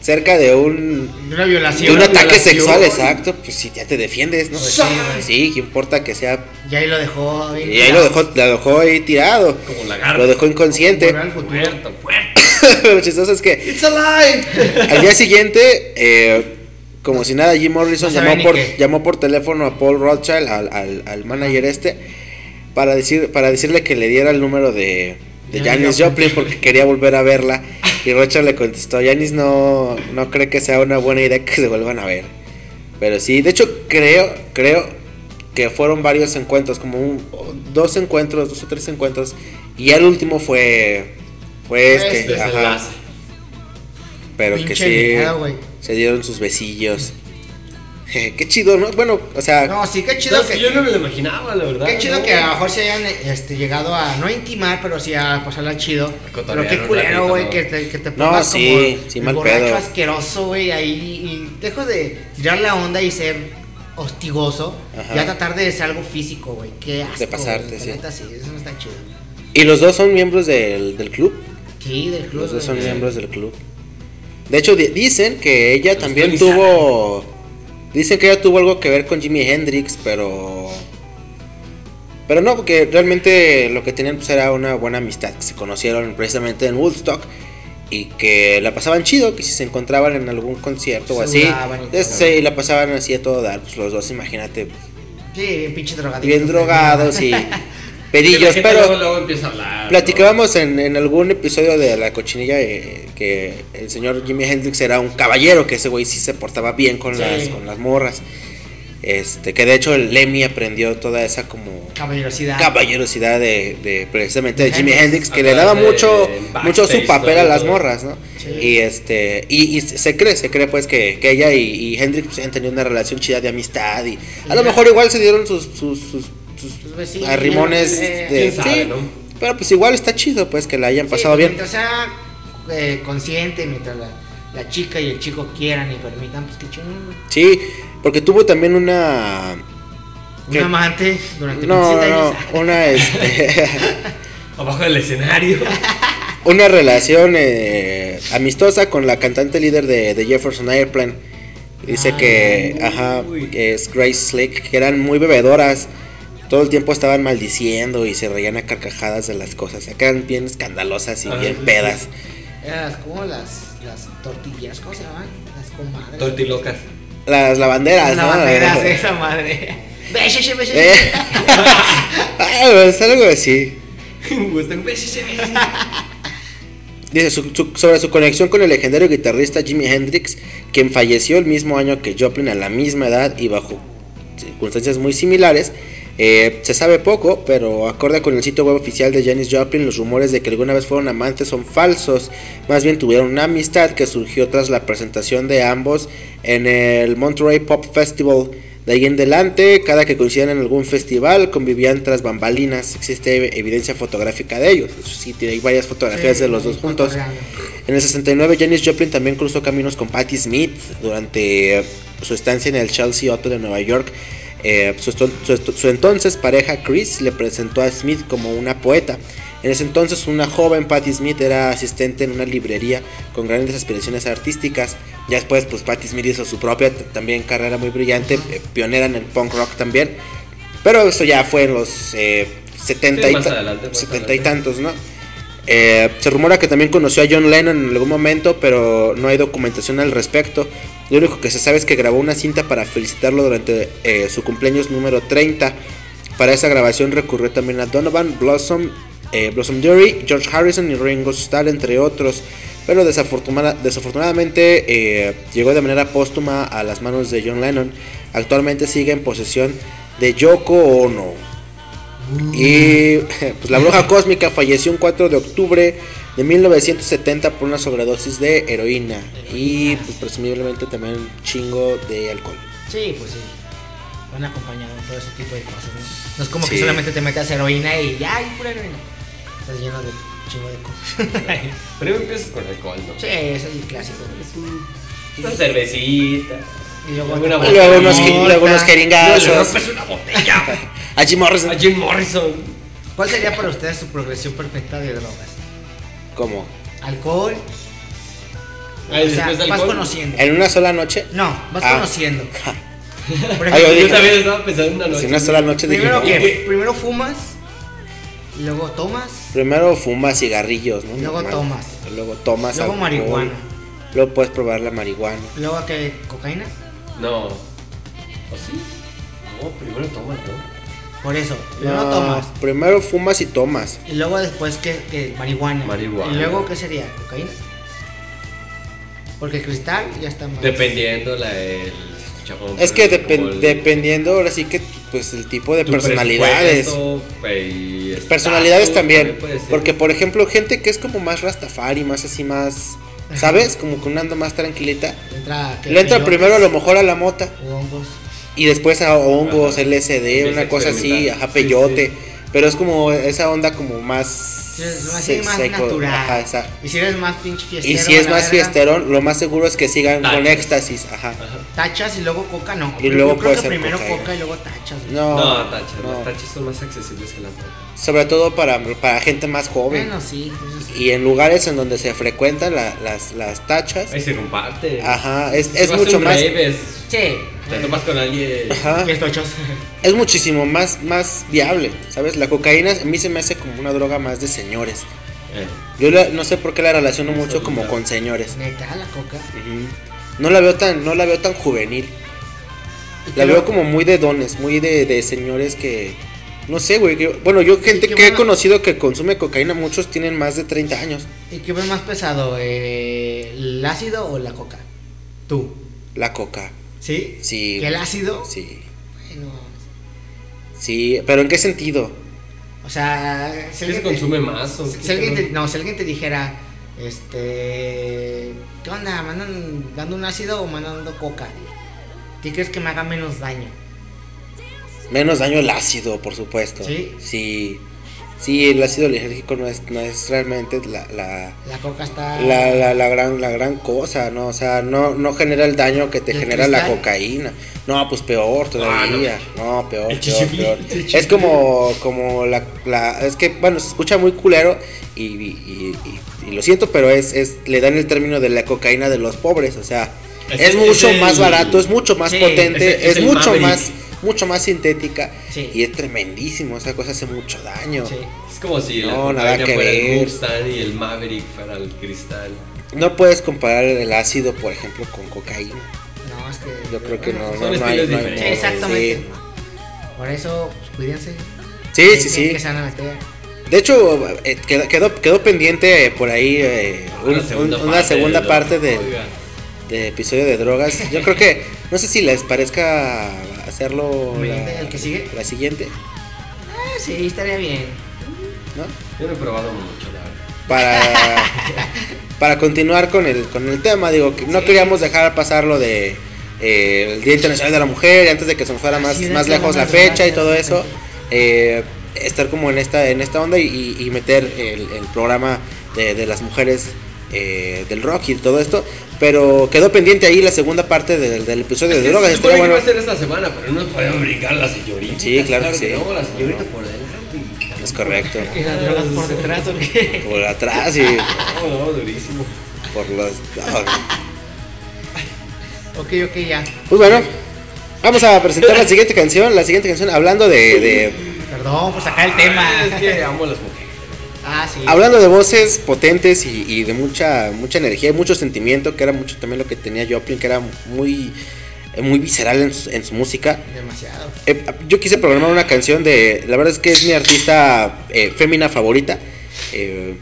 [SPEAKER 1] cerca de un...
[SPEAKER 4] De una
[SPEAKER 1] De
[SPEAKER 4] violación.
[SPEAKER 1] un ataque
[SPEAKER 3] violación.
[SPEAKER 1] sexual, exacto, pues sí, ya te defiendes, ¿no?
[SPEAKER 4] Pues sí, güey.
[SPEAKER 1] Sí, que importa que sea...
[SPEAKER 4] Y ahí lo dejó. bien
[SPEAKER 1] Y ahí lo dejó, lo dejó ahí tirado.
[SPEAKER 3] Como lagarto.
[SPEAKER 1] Lo dejó inconsciente.
[SPEAKER 3] Muerto, muerto. *laughs*
[SPEAKER 1] Lo chistoso es que
[SPEAKER 3] It's alive. *laughs*
[SPEAKER 1] Al día siguiente, eh, como si nada, Jim Morrison
[SPEAKER 4] No
[SPEAKER 1] llamó por,
[SPEAKER 4] qué.
[SPEAKER 1] llamó por teléfono a Paul Rothschild, al, al, al manager este, para, decir, para decirle que le diera el número de, de
[SPEAKER 4] Janis Joplin.
[SPEAKER 1] Porque quería volver a verla. Y Rothschild le contestó, Janis no, no cree que sea una buena idea que se vuelvan a ver. Pero sí, de hecho creo, creo que fueron varios encuentros, como un- dos encuentros, dos o tres encuentros. Y el último fue, fue este.
[SPEAKER 4] Este
[SPEAKER 1] ajá. Pero que sí, se dieron sus besillos. *laughs* Qué chido, ¿no? Bueno, o sea,
[SPEAKER 4] No, sí, qué chido
[SPEAKER 3] No,
[SPEAKER 4] que.
[SPEAKER 3] Yo no me lo imaginaba, la verdad.
[SPEAKER 4] Qué chido
[SPEAKER 3] no.
[SPEAKER 4] que a lo mejor se hayan este, llegado a, no a intimar, pero sí a pasarla chido. Pero qué culero, güey,
[SPEAKER 3] ¿no?
[SPEAKER 4] que te, que te
[SPEAKER 1] No,
[SPEAKER 4] pongas
[SPEAKER 1] sí,
[SPEAKER 4] como
[SPEAKER 1] sí, mal
[SPEAKER 4] borracho
[SPEAKER 1] pedo.
[SPEAKER 4] asqueroso, güey, ahí. Y dejo de tirar la onda y ser hostigoso.
[SPEAKER 1] Ajá.
[SPEAKER 4] Y a tratar de ser algo físico, güey. Qué asco.
[SPEAKER 1] De pasarte, sí.
[SPEAKER 4] neta, sí, eso no está chido.
[SPEAKER 1] y los dos son miembros del, del club.
[SPEAKER 4] Sí, del club.
[SPEAKER 1] Los dos son miembros del club. De hecho, di- dicen que ella también tuvo. Dicen que ella tuvo algo que ver con Jimi Hendrix, pero. Pero no, porque realmente lo que tenían pues, era una buena amistad. Que se conocieron precisamente en Woodstock. Y que la pasaban chido, que si se encontraban en algún concierto o así.
[SPEAKER 4] Sudaban y
[SPEAKER 1] Sí, la pasaban así a todo dar. Pues los dos, imagínate,
[SPEAKER 4] Sí, bien pinche drogadicto.
[SPEAKER 1] bien drogados y *laughs* Pero
[SPEAKER 3] luego, luego empieza a hablar.
[SPEAKER 1] Platicábamos en, en algún episodio de La Cochinilla eh, que el señor Jimi Hendrix era un caballero, que ese güey sí se portaba bien con,
[SPEAKER 4] Sí.
[SPEAKER 1] las, con las morras. Este, que de hecho el Lemmy aprendió toda esa como
[SPEAKER 4] Caballerosidad.
[SPEAKER 1] caballerosidad de, de precisamente de
[SPEAKER 4] De
[SPEAKER 1] Jimi
[SPEAKER 4] Hendrix.
[SPEAKER 1] Que le daba mucho, mucho su papel a las morras, ¿no?
[SPEAKER 4] Sí.
[SPEAKER 1] Y este, y, y se cree, se cree pues que, que ella y, y Hendrix pues, han tenido una relación chida de amistad y a lo mejor igual se dieron sus, sus, sus, sus
[SPEAKER 4] Sus besillos,
[SPEAKER 1] arrimones
[SPEAKER 4] eh,
[SPEAKER 1] de,
[SPEAKER 3] sabe,
[SPEAKER 1] sí,
[SPEAKER 3] ¿no?
[SPEAKER 1] pero pues igual está chido pues que la hayan
[SPEAKER 4] Sí,
[SPEAKER 1] pasado
[SPEAKER 4] pues,
[SPEAKER 1] bien.
[SPEAKER 4] Mientras sea eh, consciente, mientras la, la chica y el chico quieran y permitan, pues que chingón. güey.
[SPEAKER 1] Sí, porque tuvo también una
[SPEAKER 4] Un amante durante
[SPEAKER 1] no,
[SPEAKER 4] 27
[SPEAKER 1] no,
[SPEAKER 4] años.
[SPEAKER 1] no, una este *laughs*
[SPEAKER 3] Abajo del escenario. *laughs*
[SPEAKER 1] una relación eh, amistosa con la cantante líder de, de Jefferson Airplane. Dice
[SPEAKER 4] Ah,
[SPEAKER 1] que,
[SPEAKER 3] uy.
[SPEAKER 1] ajá, que es Grace Slick, que eran muy bebedoras. Todo el tiempo estaban maldiciendo y se reían a carcajadas de las cosas. Acá eran bien escandalosas y
[SPEAKER 3] Ah,
[SPEAKER 1] bien
[SPEAKER 3] sí,
[SPEAKER 1] pedas.
[SPEAKER 4] Eran las- como las, las tortillas, ¿cómo se llaman? Las comadres.
[SPEAKER 3] Tortilocas.
[SPEAKER 1] Las lavanderas,
[SPEAKER 4] Las
[SPEAKER 1] ¿no?
[SPEAKER 4] lavanderas, *laughs* esa madre.
[SPEAKER 1] Eh. *laughs* Ah, es algo así. *laughs* Dice su- su- sobre su conexión con el legendario guitarrista Jimi Hendrix, quien falleció el mismo año que Joplin a la misma edad y bajo circunstancias muy similares. Eh, se sabe poco, pero acorde con el sitio web oficial de Janis Joplin, los rumores de que alguna vez fueron amantes son falsos. Más bien tuvieron una amistad que surgió tras la presentación de ambos en el Monterey Pop Festival. De ahí en adelante, cada que coincidían en algún festival, convivían tras bambalinas. Existe evidencia fotográfica de ellos. Sí, hay varias fotografías de los dos juntos. En el 69, Janis Joplin también cruzó caminos con Patti Smith durante su estancia en el Chelsea Hotel de Nueva York. Eh, su, entonces pareja Chris le presentó a Smith como una poeta. En ese entonces, una joven Patti Smith era asistente en una librería con grandes aspiraciones artísticas. Ya después, pues Patti Smith hizo su propia también carrera muy brillante, eh, pionera en el punk rock también. Pero eso ya fue en los eh, 70
[SPEAKER 3] Sí,
[SPEAKER 1] y,
[SPEAKER 3] más
[SPEAKER 1] ta-
[SPEAKER 3] adelante, más
[SPEAKER 1] 70 y tantos, ¿no? Eh, se rumora que también conoció a John Lennon en algún momento, pero no hay documentación al respecto. Lo único que se sabe es que grabó una cinta para felicitarlo durante eh, su cumpleaños número 30. Para esa grabación recurrió también a Donovan, Blossom, eh, Blossom George Harrison y Ringo Starr, entre otros. Pero desafortuna- desafortunadamente eh, llegó de manera póstuma a las manos de John Lennon. Actualmente sigue en posesión de Yoko Ono. Y *laughs* pues la bruja cósmica falleció un 4 de octubre de 1970 por una sobredosis de heroína y pues presumiblemente también un chingo de alcohol.
[SPEAKER 4] Sí, pues sí. Van acompañados todo ese tipo de cosas, ¿no? No es como
[SPEAKER 1] Sí.
[SPEAKER 4] que solamente te metas heroína y ya, y pura heroína. Estás lleno de chingo de cosas. *laughs*
[SPEAKER 3] Primero empiezas con alcohol, ¿no?
[SPEAKER 4] sí, ese es el clásico.
[SPEAKER 3] Una cervecita.
[SPEAKER 4] Y luego,
[SPEAKER 3] Una
[SPEAKER 1] Y
[SPEAKER 3] botella.
[SPEAKER 1] luego unos, luego unos jeringazos.
[SPEAKER 3] rompes una botella. *laughs*
[SPEAKER 1] A Jim Morrison.
[SPEAKER 3] A Jim Morrison.
[SPEAKER 4] ¿Cuál sería para ustedes su progresión perfecta de drogas?
[SPEAKER 1] ¿Cómo?
[SPEAKER 4] Alcohol.
[SPEAKER 3] Ay,
[SPEAKER 4] o sea,
[SPEAKER 3] después
[SPEAKER 4] vas conociendo.
[SPEAKER 1] ¿En una sola noche?
[SPEAKER 4] No, vas
[SPEAKER 1] Ah.
[SPEAKER 4] conociendo. *laughs* Por
[SPEAKER 1] Ay, yo
[SPEAKER 3] también estaba pensando en una noche.
[SPEAKER 1] En una sola noche dije,
[SPEAKER 4] primero que primero fumas, y luego tomas,
[SPEAKER 1] Primero fumas cigarrillos, ¿no?
[SPEAKER 4] Luego
[SPEAKER 1] Normal.
[SPEAKER 4] tomas.
[SPEAKER 1] Luego tomas
[SPEAKER 4] luego
[SPEAKER 1] alcohol.
[SPEAKER 4] marihuana,
[SPEAKER 1] Luego puedes probar la marihuana.
[SPEAKER 4] luego que cocaína.
[SPEAKER 3] No. ¿O sí? No, primero tomas, ¿no?
[SPEAKER 4] Por eso, primero
[SPEAKER 1] No,
[SPEAKER 4] tomas.
[SPEAKER 1] Primero fumas y tomas.
[SPEAKER 4] Y luego después que, que marihuana.
[SPEAKER 3] Marihuana.
[SPEAKER 4] Y luego qué sería, cocaína. Porque cristal ya está más.
[SPEAKER 3] Dependiendo la el chapón,
[SPEAKER 1] Es que depen-
[SPEAKER 3] el-
[SPEAKER 1] dependiendo ahora sí que pues el tipo de personalidades.
[SPEAKER 3] estatus,
[SPEAKER 1] Personalidades también. Porque por ejemplo, gente que es como más rastafari, más así más, ¿sabes? Como que una anda más tranquilita.
[SPEAKER 4] Entra.
[SPEAKER 1] Le entra primero a lo mejor a la mota
[SPEAKER 4] o hongos.
[SPEAKER 1] Y después a hongos,
[SPEAKER 3] Ajá.
[SPEAKER 1] LSD,
[SPEAKER 3] Empieza
[SPEAKER 1] una
[SPEAKER 3] a
[SPEAKER 1] cosa así, ajá,
[SPEAKER 3] Sí,
[SPEAKER 1] peyote.
[SPEAKER 3] sí.
[SPEAKER 1] Pero es como esa onda como más
[SPEAKER 4] Sí, es más,
[SPEAKER 1] se-
[SPEAKER 4] más
[SPEAKER 1] seco,
[SPEAKER 4] natural.
[SPEAKER 1] ajá, esa-
[SPEAKER 4] Y si eres más pinche fiestero.
[SPEAKER 1] Y si es más
[SPEAKER 4] verga,
[SPEAKER 1] fiesterón, lo más seguro es que sigan con
[SPEAKER 3] Tachas.
[SPEAKER 1] éxtasis, ajá.
[SPEAKER 4] Tachas y luego coca, no.
[SPEAKER 1] Y luego
[SPEAKER 4] Yo creo
[SPEAKER 1] puede
[SPEAKER 4] que
[SPEAKER 1] ser
[SPEAKER 4] primero
[SPEAKER 1] cocaína.
[SPEAKER 4] coca y luego tachas.
[SPEAKER 1] No,
[SPEAKER 3] No, tachas.
[SPEAKER 1] no.
[SPEAKER 3] Los tachas son más accesibles que la coca.
[SPEAKER 1] Sobre todo para, para gente más joven.
[SPEAKER 4] Bueno, sí. sí.
[SPEAKER 1] Y en lugares en donde se frecuentan la- las, las tachas.
[SPEAKER 3] Ahí se comparte.
[SPEAKER 1] Ajá, es, es mucho más.
[SPEAKER 3] rave, es-
[SPEAKER 4] Sí.
[SPEAKER 3] Te topas con alguien.
[SPEAKER 1] Ajá, es muchísimo más, más viable, ¿sabes? La cocaína a mí se me hace como una droga más de señores.
[SPEAKER 3] Eh,
[SPEAKER 1] Yo la- no sé por qué la relaciono mucho como con señores.
[SPEAKER 4] Neta, la coca.
[SPEAKER 1] No la veo tan, no la veo tan juvenil.
[SPEAKER 4] ¿Y qué
[SPEAKER 1] La veo como muy de dones, muy de, de señores que. No sé, güey. que- bueno, yo gente que he conocido que consume cocaína, muchos tienen más de 30 años.
[SPEAKER 4] ¿Y qué ves más pesado? eh, ¿El ácido o la coca? Tú.
[SPEAKER 1] La coca.
[SPEAKER 4] ¿Sí?
[SPEAKER 1] Sí.
[SPEAKER 4] ¿Que el ácido?
[SPEAKER 1] Sí.
[SPEAKER 4] Bueno,
[SPEAKER 1] Sí, pero ¿en qué sentido?
[SPEAKER 4] o sea, si
[SPEAKER 3] ¿Qué se
[SPEAKER 4] te-
[SPEAKER 3] consume más? o
[SPEAKER 4] Si,
[SPEAKER 3] qué
[SPEAKER 4] si alguien te, no, si alguien te dijera, este, ¿qué onda? ¿Me andan dando un ácido o me andan dando coca? ¿Qué crees que me haga menos daño?
[SPEAKER 1] Menos daño el ácido, por supuesto.
[SPEAKER 4] ¿Sí?
[SPEAKER 1] Sí. Sí, el ácido lisérgico no es, no es realmente la, la,
[SPEAKER 4] La coca está...
[SPEAKER 1] la, la, la gran, la gran cosa, ¿no? O sea, no, no genera el daño que te
[SPEAKER 4] ¿El
[SPEAKER 1] genera la cocaína. No, pues peor todavía. no. peor,
[SPEAKER 3] El
[SPEAKER 1] peor, peor. Es como, como la, la, es que, bueno, se escucha muy culero y, y, y- y lo siento, pero es, es, le dan el término de la cocaína de los pobres, o sea,
[SPEAKER 3] Es
[SPEAKER 1] mucho
[SPEAKER 3] es el-
[SPEAKER 1] más barato, es mucho más
[SPEAKER 4] sí,
[SPEAKER 1] potente,
[SPEAKER 3] es
[SPEAKER 1] mucho
[SPEAKER 3] Maverick.
[SPEAKER 1] más, mucho más sintética
[SPEAKER 4] Sí.
[SPEAKER 1] Y es tremendísimo, esa cosa hace mucho daño.
[SPEAKER 4] Sí.
[SPEAKER 3] Es como si la
[SPEAKER 1] No, nada
[SPEAKER 3] cocaína
[SPEAKER 1] que
[SPEAKER 3] fuera el
[SPEAKER 1] ver.
[SPEAKER 3] Mustang y el Maverick fuera el cristal.
[SPEAKER 1] No puedes comparar el ácido, por ejemplo, con cocaína.
[SPEAKER 4] No, es que.
[SPEAKER 1] Yo creo que no,
[SPEAKER 3] Son
[SPEAKER 1] no, no hay, no hay.
[SPEAKER 4] Sí, exactamente.
[SPEAKER 1] sí.
[SPEAKER 4] Por eso, pues, cuídense.
[SPEAKER 1] Sí,
[SPEAKER 4] ¿En-
[SPEAKER 1] sí, sí.
[SPEAKER 4] qué se van a meter?
[SPEAKER 1] De hecho, eh, quedó, quedó, quedó pendiente eh, por ahí eh, un- un- una segunda,
[SPEAKER 3] de-
[SPEAKER 1] parte del
[SPEAKER 3] Oiga,
[SPEAKER 1] de episodio de drogas. Yo creo que, no sé si les parezca hacerlo la,
[SPEAKER 4] ¿El que sigue?
[SPEAKER 1] la siguiente,
[SPEAKER 4] Ah, sí, estaría bien.
[SPEAKER 1] ¿no?
[SPEAKER 3] Yo no he probado mucho, la verdad.
[SPEAKER 1] Para, *laughs* para continuar con el, con el tema, digo, que no
[SPEAKER 4] Sí.
[SPEAKER 1] queríamos dejar pasar lo de eh, el Día Internacional de la Mujer, antes de que se nos fuera
[SPEAKER 4] Ah,
[SPEAKER 1] más,
[SPEAKER 4] sí,
[SPEAKER 1] más
[SPEAKER 4] date
[SPEAKER 1] lejos la fecha y todo eso. eh, estar como en esta, en esta onda y, y meter el, el programa de, de las mujeres eh, del rock y todo esto. Pero quedó pendiente ahí la segunda parte del, del episodio de
[SPEAKER 3] Es que
[SPEAKER 1] drogas. Estaría bueno.
[SPEAKER 3] iba a ser esta semana, pero no nos podemos brincar la señorita.
[SPEAKER 1] Sí, claro que sí.
[SPEAKER 3] No, la señorita por delante.
[SPEAKER 1] Es correcto. *laughs*
[SPEAKER 4] ¿Y las drogas por detrás o qué?
[SPEAKER 1] Por atrás y *laughs*
[SPEAKER 3] No, no, durísimo.
[SPEAKER 1] por los.
[SPEAKER 4] Ok, ok, ya.
[SPEAKER 1] Pues bueno, vamos a presentar la siguiente canción. La siguiente canción hablando de- de
[SPEAKER 4] Perdón por sacar el tema.
[SPEAKER 3] Es que amo las mujeres.
[SPEAKER 4] Ah, sí.
[SPEAKER 1] Hablando de voces potentes y, y de mucha mucha energía y mucho sentimiento, que era mucho también lo que tenía Joplin, que era muy muy visceral en su, en su música.
[SPEAKER 4] Demasiado.
[SPEAKER 1] Eh, yo quise programar una canción de, la verdad es que es mi artista eh, fémina favorita. Eh,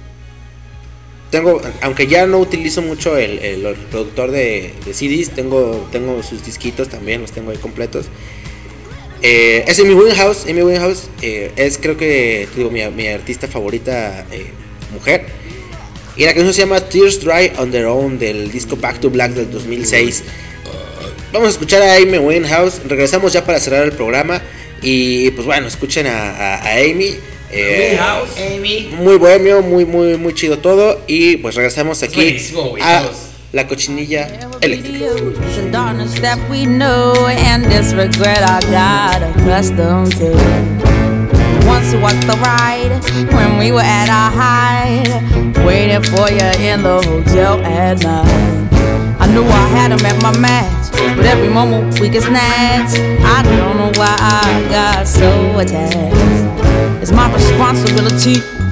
[SPEAKER 1] tengo, aunque ya no utilizo mucho el, el reproductor de, de CDs, tengo, tengo sus disquitos también, los tengo ahí completos. Eh, es Amy Winehouse. Amy Winehouse eh, es creo que digo, mi, mi artista favorita eh, mujer. Y la canción se llama Tears Dry on Their Own del disco Back to Black del 2006. Vamos a escuchar a Amy Winehouse. Regresamos ya para cerrar el programa. Y pues bueno, escuchen a, a- a Amy. eh.
[SPEAKER 4] Amy.
[SPEAKER 1] muy bohemio, muy, muy, muy chido todo. Y pues regresamos aquí
[SPEAKER 3] buenísimo,
[SPEAKER 1] a. la cochinilla eléctrica.
[SPEAKER 5] Once was the ride when we were at our height, waiting for you in the hotel at night. I knew I had him at my match, but every moment we get snatched. I don't know why I got so attached. It's my responsibility.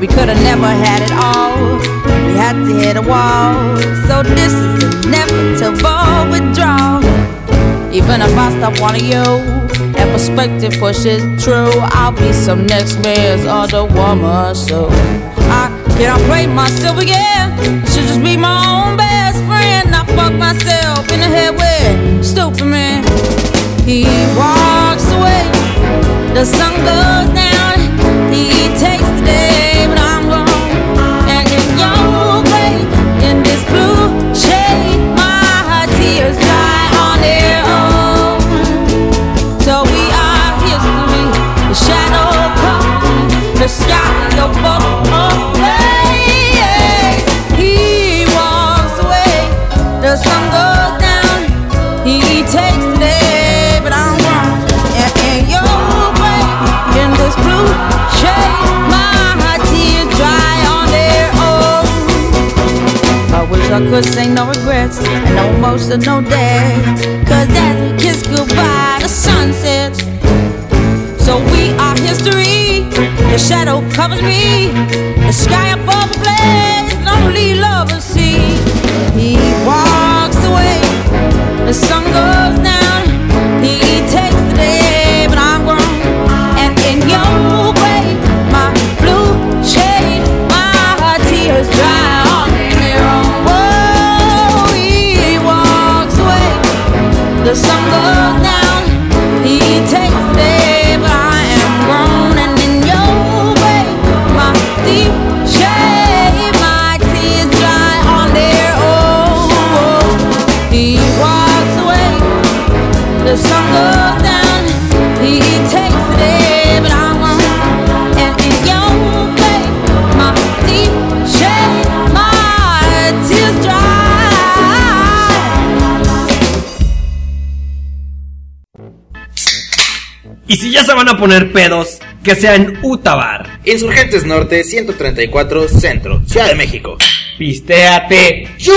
[SPEAKER 5] We could have never had it all. We had to hit a wall. So this is inevitable withdrawal. Even if I stop wanting you and perspective pushes true, I'll be some next man's other woman. So I cannot play myself again. Should just be my own best friend. I fuck myself in the head with stupid man. He walks away, the sun goes down. He takes the day, but I could say no regrets and no emotional day. Cause as we kiss goodbye, the sun sets. So we are history. The shadow covers me. The sky above the blaze, only lovers see. He walks away. The sun goes down. The sun
[SPEAKER 2] van a poner pedos, que sea en Utabar.
[SPEAKER 1] Insurgentes Norte 134 Centro, Ciudad de México.
[SPEAKER 2] Pistéate.
[SPEAKER 5] To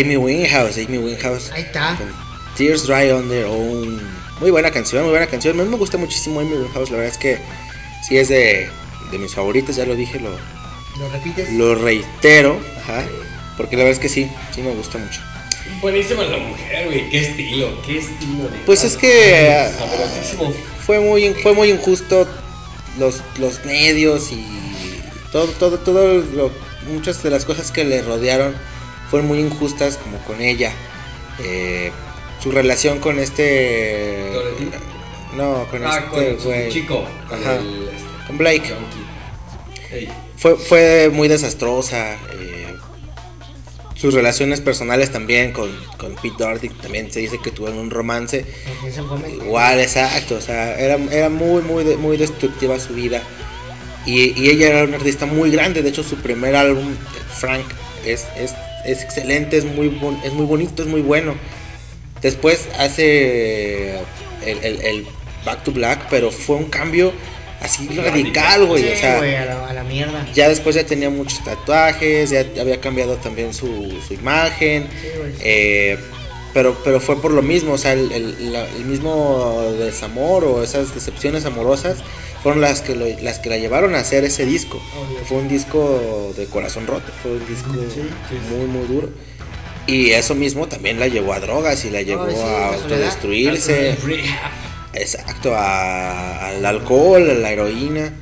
[SPEAKER 1] Amy Winehouse, Amy Winehouse.
[SPEAKER 4] Ahí está.
[SPEAKER 1] con Tears Dry on Their Own. Muy buena canción, muy buena canción. A mí me gusta muchísimo Amy Winehouse. La verdad es que sí es de, de mis favoritos, ya lo dije, lo,
[SPEAKER 4] ¿Lo repites?
[SPEAKER 1] lo reitero. Ajá. Porque la verdad es que sí, sí me gusta mucho.
[SPEAKER 3] Buenísima la mujer, güey. Qué estilo, qué estilo. de-
[SPEAKER 1] Pues es que
[SPEAKER 3] Sabrosísimo.
[SPEAKER 1] fue muy, fue muy injusto los, los medios y todo, todo, todo lo, muchas de las cosas que le rodearon fueron muy injustas como con ella. Eh, su relación con este... No, con
[SPEAKER 3] Ah,
[SPEAKER 1] este
[SPEAKER 3] con
[SPEAKER 1] güey.
[SPEAKER 3] chico. Con
[SPEAKER 1] Ajá.
[SPEAKER 3] el. este,
[SPEAKER 1] Con Blake. Fue, fue muy desastrosa. eh, sus relaciones personales también con, con Pete Doherty también se dice que tuvieron un romance. Igual, exacto. O sea, era, era muy, muy, de- muy destructiva su vida. Y, y ella era una artista muy grande. De hecho, su primer álbum, Frank, es, es, es excelente, es muy, bon- es muy bonito, es muy bueno. Después hace el, el- el Back to Black, pero fue un cambio así radical, güey.
[SPEAKER 4] Sí,
[SPEAKER 1] o sea,
[SPEAKER 4] a la, a la mierda.
[SPEAKER 1] ya después ya tenía muchos tatuajes, ya había cambiado también su, su imagen.
[SPEAKER 4] Sí,
[SPEAKER 1] eh, pero, pero fue por lo mismo, o sea, el, el- la- el mismo desamor o esas decepciones amorosas fueron las que, lo- las que la llevaron a hacer ese disco. Fue un disco de corazón roto, fue un disco
[SPEAKER 4] Sí,
[SPEAKER 1] muy, muy duro. Y eso mismo también la llevó a drogas y la llevó
[SPEAKER 4] sí,
[SPEAKER 1] a autodestruirse. Exacto, a- al alcohol, a la heroína.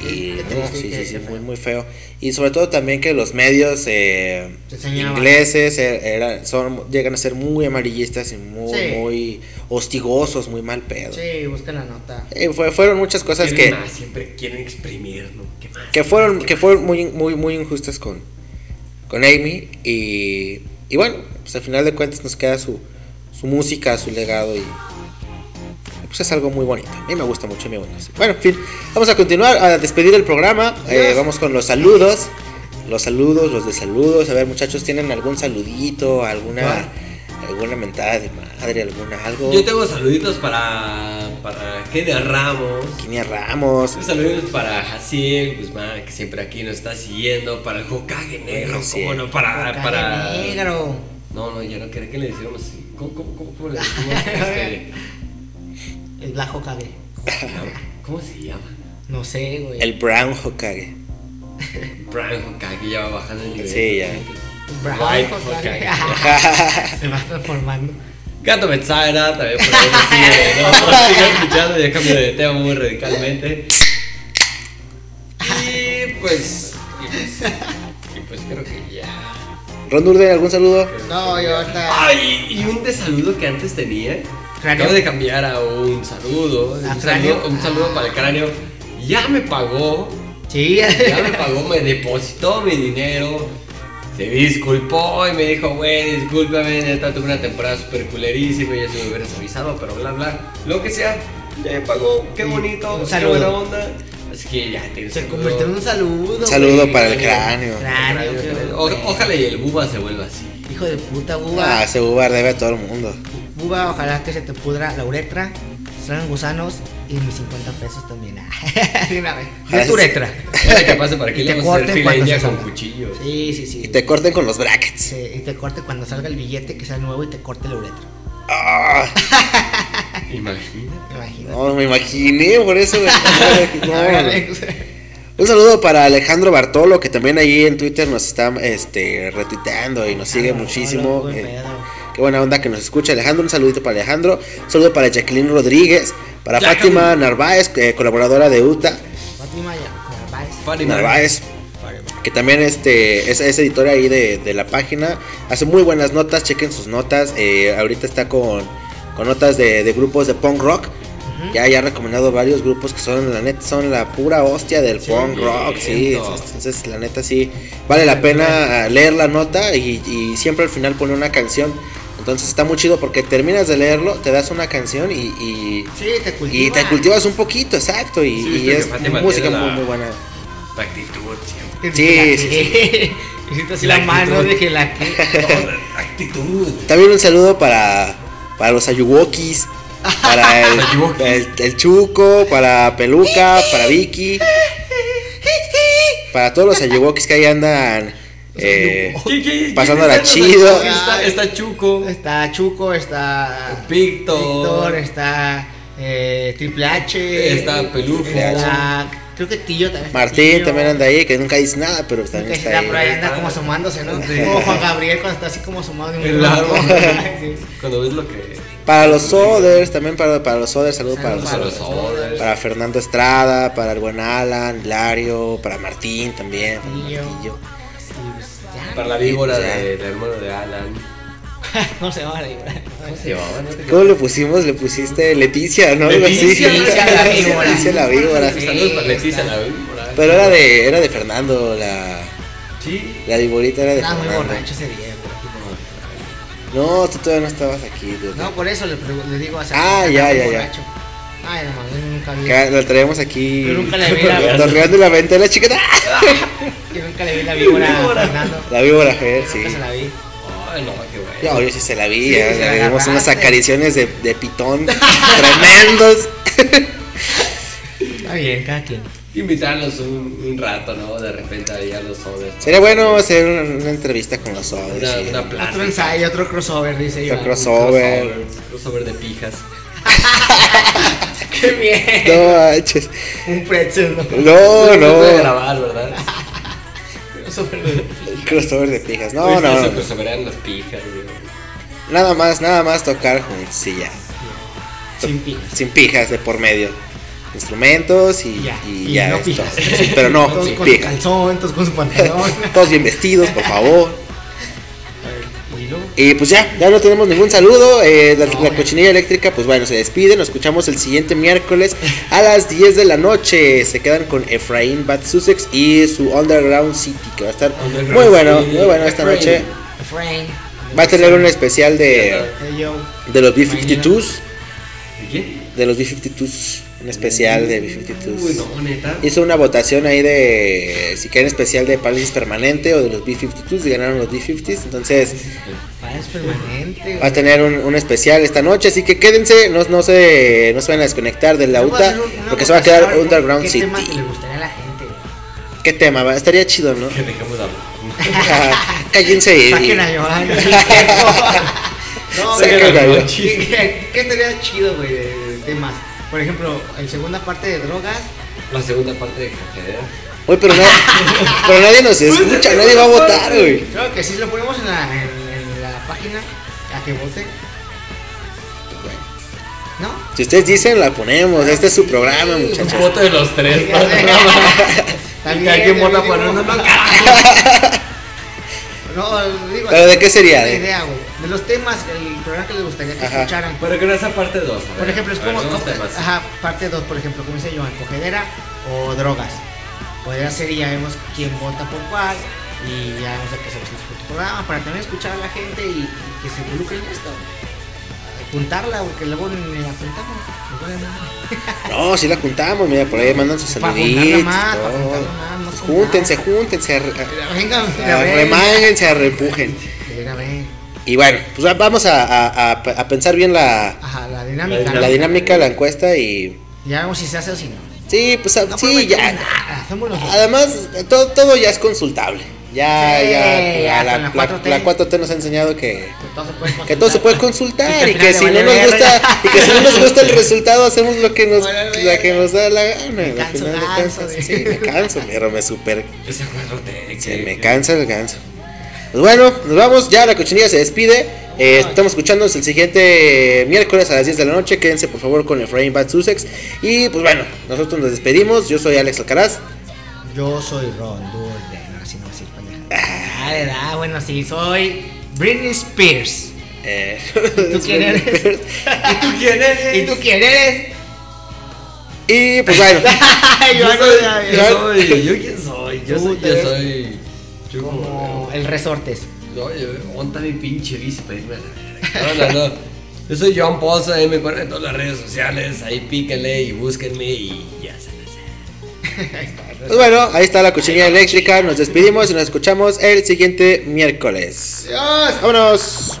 [SPEAKER 1] Y no, sí, sí, sí, muy, muy feo. Y sobre todo también que los medios eh, ingleses eh, era- son, llegan a ser muy amarillistas y muy,
[SPEAKER 4] Sí.
[SPEAKER 1] muy hostigosos, muy mal pedo.
[SPEAKER 4] Sí, busca la nota.
[SPEAKER 1] Eh, fue- fueron muchas cosas
[SPEAKER 3] Quieren
[SPEAKER 1] que,
[SPEAKER 3] más, siempre quieren exprimir, ¿no? ¿Qué más?
[SPEAKER 1] que fueron, que fueron muy, muy, muy injustas con, con Amy. Y, y bueno, pues al final de cuentas nos queda su, su música, su legado y pues es algo muy bonito. A mí me gusta mucho mi Bueno, en fin, vamos a continuar a despedir el programa. Eh, vamos con los saludos. Los saludos, los de saludos. A ver, muchachos, ¿tienen algún saludito? ¿Alguna, alguna mentada de madre? ¿Alguna algo?
[SPEAKER 3] Yo tengo saluditos para, para Kenia Ramos.
[SPEAKER 1] Kinia Ramos.
[SPEAKER 3] Saludos para Jaciel Guzmán, que siempre aquí nos está siguiendo. Para el Hokage Negro,
[SPEAKER 1] Sí.
[SPEAKER 3] ¿cómo no? Para.
[SPEAKER 4] Hokage
[SPEAKER 3] para...
[SPEAKER 4] negro.
[SPEAKER 3] No, no, ya no quería que le decíamos así. ¿Cómo, cómo, cómo, cómo le *laughs* decimos? Este,
[SPEAKER 4] El Black Hokage.
[SPEAKER 3] ¿Cómo se llama? ¿Cómo se llama?
[SPEAKER 4] No sé, güey.
[SPEAKER 1] El Brown Hokage. *laughs*
[SPEAKER 3] Brian Hokage ya va bajando el nivel.
[SPEAKER 1] Sí, ya.
[SPEAKER 4] Brown
[SPEAKER 3] White
[SPEAKER 4] Hokage.
[SPEAKER 3] Hokage. *laughs*
[SPEAKER 4] Se va transformando.
[SPEAKER 3] Gato Betsaira también por ahí sigue, ¿no? *laughs* Sigue escuchando, ya cambio de tema muy radicalmente. Y pues, y pues, y pues creo que ya.
[SPEAKER 1] Ron Durde, ¿algún saludo?
[SPEAKER 4] No, yo ahorita.
[SPEAKER 3] Ay, y un desaludo que antes tenía.
[SPEAKER 4] Cráneo.
[SPEAKER 3] Acabo de cambiar a un saludo.
[SPEAKER 4] ¿A
[SPEAKER 3] Un
[SPEAKER 4] cráneo?
[SPEAKER 3] saludo, un saludo para el cráneo. Ya me pagó.
[SPEAKER 4] Sí,
[SPEAKER 3] Ya me pagó, me depositó mi dinero. Se disculpó y me dijo, güey, discúlpame, neta, tuve una temporada súper culerísima y ya se me hubieras avisado, pero bla, bla. Lo que sea, ya me pagó, qué bonito,
[SPEAKER 4] un
[SPEAKER 3] qué
[SPEAKER 4] saludo.
[SPEAKER 3] buena onda. Así que ya te
[SPEAKER 4] Se convirtió en un saludo.
[SPEAKER 1] Un saludo para el cráneo.
[SPEAKER 4] Cráneo,
[SPEAKER 3] O- ojalá y el buba se vuelva así.
[SPEAKER 4] Hijo de puta, Buba.
[SPEAKER 1] Ah, ese Ubar debe a todo el mundo.
[SPEAKER 4] Buba, ojalá que se te pudra la uretra, salgan gusanos y mis 50 pesos también. *laughs* De una vez. De tu uretra.
[SPEAKER 3] Que pase para aquí
[SPEAKER 4] Y
[SPEAKER 3] le vamos a hacer
[SPEAKER 4] cuando
[SPEAKER 3] con cuchillos.
[SPEAKER 4] Sí, sí, sí.
[SPEAKER 1] Y te corten con los brackets.
[SPEAKER 4] Sí, y te corte cuando salga el billete que sea nuevo y te corte la uretra.
[SPEAKER 1] Ah, *laughs*
[SPEAKER 3] Imagina.
[SPEAKER 4] Imagínate.
[SPEAKER 1] no, me imaginé, por eso. no, no. *laughs* Un saludo para Alejandro Bartolo, que también ahí en Twitter nos está este, retuiteando y nos sigue
[SPEAKER 4] Ah,
[SPEAKER 1] muchísimo.
[SPEAKER 4] buen
[SPEAKER 1] Eh,
[SPEAKER 4] pedo.
[SPEAKER 1] Qué buena onda que nos escucha Alejandro. Un saludito para Alejandro. Un saludo para Jacqueline Rodríguez. Para Fátima Narváez, eh, colaboradora de UTA.
[SPEAKER 4] Fátima Narváez.
[SPEAKER 3] Fátima.
[SPEAKER 1] Narváez. Que también este, es, es editora ahí de, de la página. Hace muy buenas notas, chequen sus notas. eh, ahorita está con, con notas de, de grupos de punk rock. Ya, ya ha recomendado varios grupos que son, la neta, son la pura hostia del punk rock. Sí, entonces la neta sí, vale la pena leer la nota y, y siempre al final pone una canción. Entonces está muy chido porque terminas de leerlo, te das una canción y, y,
[SPEAKER 4] Sí, te
[SPEAKER 1] y te cultivas un poquito, exacto. Y,
[SPEAKER 3] Sí,
[SPEAKER 1] y
[SPEAKER 3] porque
[SPEAKER 1] es música muy, buena. *laughs*
[SPEAKER 3] La actitud siempre.
[SPEAKER 1] Sí, sí,
[SPEAKER 4] así
[SPEAKER 3] La
[SPEAKER 4] la, mano, la que. *laughs*
[SPEAKER 3] Actitud.
[SPEAKER 1] También un saludo para, para los ayuwokis, para *laughs* el, el, el Chuco, para Peluca, para Vicky, para todos los ayuwokis que ahí andan eh,
[SPEAKER 3] ¿Qué- qué-
[SPEAKER 1] Pasándola
[SPEAKER 3] qué-
[SPEAKER 1] chido.
[SPEAKER 3] Está, está Chuco.
[SPEAKER 4] Está Chuco, está.
[SPEAKER 3] Víctor.
[SPEAKER 4] Víctor, está. Eh, Triple H.
[SPEAKER 3] Está Pelufo.
[SPEAKER 4] Está. Creo que Tillo también.
[SPEAKER 1] Martín
[SPEAKER 4] Tillo.
[SPEAKER 1] también anda ahí, que nunca dice nada, pero también está
[SPEAKER 4] está
[SPEAKER 1] ahí.
[SPEAKER 4] por ahí, anda como asomándose, ¿no?
[SPEAKER 3] Sí.
[SPEAKER 4] Como Juan Gabriel cuando está así como asomado de un
[SPEAKER 3] El árbol. *laughs* *laughs*
[SPEAKER 4] Sí.
[SPEAKER 3] Cuando ves lo que.
[SPEAKER 1] Para los Soders, también para, para los Soders, saludos para
[SPEAKER 3] Para
[SPEAKER 4] para
[SPEAKER 3] los
[SPEAKER 1] Soders.
[SPEAKER 3] oders.
[SPEAKER 1] Para Fernando Estrada, para el buen Alan, Hilario, para Martín también. para
[SPEAKER 4] Tillo.
[SPEAKER 1] Martillo.
[SPEAKER 3] Para la víbora del hermano de Alan. *laughs*
[SPEAKER 4] ¿Cómo se llama la víbora?
[SPEAKER 3] ¿Cómo se llamaba? No te
[SPEAKER 1] ¿Cómo le pusimos? Le pusiste Leticia, ¿no? Algo así.
[SPEAKER 3] Leticia, *laughs*
[SPEAKER 4] Leticia la víbora.
[SPEAKER 1] Leticia la víbora.
[SPEAKER 4] Sí.
[SPEAKER 3] Saludos para Leticia, la víbora.
[SPEAKER 1] Pero era de, era de Fernando, la,
[SPEAKER 3] Sí.
[SPEAKER 1] la viborita era de
[SPEAKER 4] Estaba muy
[SPEAKER 1] Fernando.
[SPEAKER 4] borracho ese día.
[SPEAKER 1] No, tú todavía no estabas aquí.
[SPEAKER 4] No, por eso le, digo a
[SPEAKER 1] Ah, ya, ya, ya.
[SPEAKER 4] Ay, no mames, nunca vi.
[SPEAKER 1] Que la traemos aquí.
[SPEAKER 4] Yo nunca le vi la-
[SPEAKER 1] Torreando la ventana, la chica.
[SPEAKER 4] Yo nunca le vi la víbora a *laughs* Fernando.
[SPEAKER 1] La víbora, Fer, sí.
[SPEAKER 4] Nunca se la vi.
[SPEAKER 3] Ay, no, qué bueno.
[SPEAKER 1] Yo, yo sí se la vi,
[SPEAKER 4] Sí,
[SPEAKER 1] ya,
[SPEAKER 4] se
[SPEAKER 1] le
[SPEAKER 4] la
[SPEAKER 1] dimos unas acariciones de, de pitón *laughs* tremendos.
[SPEAKER 4] Está bien, cada quien.
[SPEAKER 3] Invitarlos un, un rato, ¿no? De repente ahí a los oders.
[SPEAKER 1] Sería bueno hacer una, una entrevista con los Soders.
[SPEAKER 3] Una,
[SPEAKER 1] sí.
[SPEAKER 3] una.
[SPEAKER 4] Otro ensayo, otro crossover, dice yo.
[SPEAKER 1] Otro crossover.
[SPEAKER 3] Crossover. Crossover de pijas. *laughs*
[SPEAKER 4] ¡Qué bien!
[SPEAKER 1] No manches.
[SPEAKER 4] Un pretzel, ¿no?
[SPEAKER 1] No,
[SPEAKER 3] puede
[SPEAKER 1] no.
[SPEAKER 3] grabar, ¿verdad?
[SPEAKER 4] Crossover de-
[SPEAKER 1] Crossover de pijas. No, no, no.
[SPEAKER 3] las pijas, güey.
[SPEAKER 1] Nada más, nada más tocar ya.
[SPEAKER 4] Sin pijas.
[SPEAKER 1] Sin pijas de por medio. Instrumentos y,
[SPEAKER 4] Ya.
[SPEAKER 1] y ya
[SPEAKER 4] no
[SPEAKER 1] es
[SPEAKER 4] pijas.
[SPEAKER 1] todo. Sí, pero no,
[SPEAKER 4] Todos con
[SPEAKER 1] pijas.
[SPEAKER 4] calzón, todos con su pantalón. *laughs*
[SPEAKER 1] Todos bien vestidos, por favor.
[SPEAKER 4] Y
[SPEAKER 1] pues ya, ya no tenemos ningún saludo. eh, la,
[SPEAKER 4] No,
[SPEAKER 1] la cochinilla eléctrica, pues bueno, se despide. Nos escuchamos el siguiente miércoles a las 10 de la noche. Se quedan con Efraín Bad Sussex y su Underground City, que va a estar muy bueno,
[SPEAKER 3] City.
[SPEAKER 1] muy bueno esta
[SPEAKER 3] Efraín.
[SPEAKER 1] noche.
[SPEAKER 4] Efraín.
[SPEAKER 1] Va a tener un especial de, de los B-52s.
[SPEAKER 3] ¿De quién?
[SPEAKER 1] De los B-52s. Un especial de
[SPEAKER 3] Uy,
[SPEAKER 1] B-52s.
[SPEAKER 3] no, neta.
[SPEAKER 1] Hizo una votación ahí de si quieren especial de parálisis permanente o de los B-52s y ganaron los B-50s. Entonces
[SPEAKER 4] permanente.
[SPEAKER 1] va a tener un, un especial esta noche. Así que quédense, no, no, se, no se van a desconectar de la UTA porque se va a quedar Underground
[SPEAKER 4] ¿Qué
[SPEAKER 1] City.
[SPEAKER 4] tema que le gustaría a la gente?
[SPEAKER 1] ¿Qué tema? va? Estaría chido, ¿no?
[SPEAKER 3] Que dejemos de hablar. *laughs*
[SPEAKER 1] Cállense y.
[SPEAKER 4] Saquen a Johan. no. *laughs* ¿Qué, estaría chido, güey, de, de temas? Por ejemplo, en segunda parte de drogas.
[SPEAKER 3] La segunda parte de Cajadera.
[SPEAKER 1] Uy, pero, na- *laughs* pero nadie nos escucha, nadie va a votar, güey.
[SPEAKER 4] Creo que si lo ponemos en la, en, en la página a que voten. ¿No?
[SPEAKER 1] Si ustedes dicen, la ponemos. Este es su programa,
[SPEAKER 3] Un
[SPEAKER 1] muchachos.
[SPEAKER 3] voto de los tres.
[SPEAKER 4] Sí. *laughs* También,
[SPEAKER 3] quien vota por uno. *laughs* No,
[SPEAKER 4] digo.
[SPEAKER 1] ¿Pero de qué sería?
[SPEAKER 4] una idea, güey. De los temas, el programa que les gustaría que
[SPEAKER 1] Ajá.
[SPEAKER 4] escucharan.
[SPEAKER 3] Pero que no esa parte 2.
[SPEAKER 4] Por ejemplo, es como. Ajá, parte 2, por ejemplo, como dice Joan, cogedera o drogas. Podría ser y ya vemos quién vota por cuál. Y ya vemos de qué se discute el programa. Para también escuchar a la gente y, y que se involucre en esto. Juntarla, porque luego ni la juntamos. *laughs*
[SPEAKER 1] No, si la juntamos, mira, por ahí mandan sus saluditos.
[SPEAKER 4] más, más, no
[SPEAKER 1] júntense,
[SPEAKER 4] nada.
[SPEAKER 1] júntense,
[SPEAKER 4] Venga,
[SPEAKER 1] remánguense, arrepujen. Y bueno, pues va- vamos a, a- a- pensar bien la,
[SPEAKER 4] Ajá, la dinámica.
[SPEAKER 1] la
[SPEAKER 4] ¿no?
[SPEAKER 1] dinámica, la encuesta y.
[SPEAKER 4] Ya vemos si se hace o si no.
[SPEAKER 1] Sí, pues a-
[SPEAKER 4] No
[SPEAKER 1] sí, ya.
[SPEAKER 4] nada.
[SPEAKER 1] Además, todo, todo ya es consultable. Ya,
[SPEAKER 4] Sí,
[SPEAKER 1] ya,
[SPEAKER 4] ya,
[SPEAKER 1] la,
[SPEAKER 4] la
[SPEAKER 1] la-
[SPEAKER 4] 4T.
[SPEAKER 1] la 4T nos ha enseñado que,
[SPEAKER 4] Todo se puede
[SPEAKER 1] que todo se puede
[SPEAKER 4] Y
[SPEAKER 1] consultar
[SPEAKER 4] que
[SPEAKER 1] y que si no nos gusta y que si no nos gusta el resultado hacemos lo que nos,
[SPEAKER 4] Vale
[SPEAKER 1] la que nos da la gana. al
[SPEAKER 4] canso,
[SPEAKER 1] final de
[SPEAKER 4] canso.
[SPEAKER 1] Sí, me canso, pero me super
[SPEAKER 3] Esa 4T.
[SPEAKER 1] se me cansa el ganso. Pues bueno, nos vamos, ya la cochinilla se despide. Eh, estamos escuchándonos el siguiente miércoles a las 10 de la noche. Quédense por favor con Efraín Bad Sussex. Y pues bueno, nosotros nos despedimos. Yo soy Alex Alcaraz.
[SPEAKER 4] Yo soy Ron Ah, ¿verdad? Bueno, sí, soy Britney Spears.
[SPEAKER 1] Eh,
[SPEAKER 4] ¿Y tú *laughs* quién eres?
[SPEAKER 3] ¿Y tú quién eres?
[SPEAKER 4] ¿Y tú quién eres?
[SPEAKER 1] y pues bueno. *laughs*
[SPEAKER 3] Yo
[SPEAKER 4] yo
[SPEAKER 3] soy, yo soy, yo quién soy, yo soy, yo soy. Yo
[SPEAKER 4] Como el Resortes.
[SPEAKER 3] Oye, monta mi pinche bici para irme a la. No, no, no. Yo soy John Poza, me encuentran en todas las redes sociales. Ahí píquenle y búsquenme y ya se les
[SPEAKER 1] Pues bueno, ahí está la cochinilla eléctrica. Nos despedimos y nos escuchamos el siguiente miércoles. Vámonos.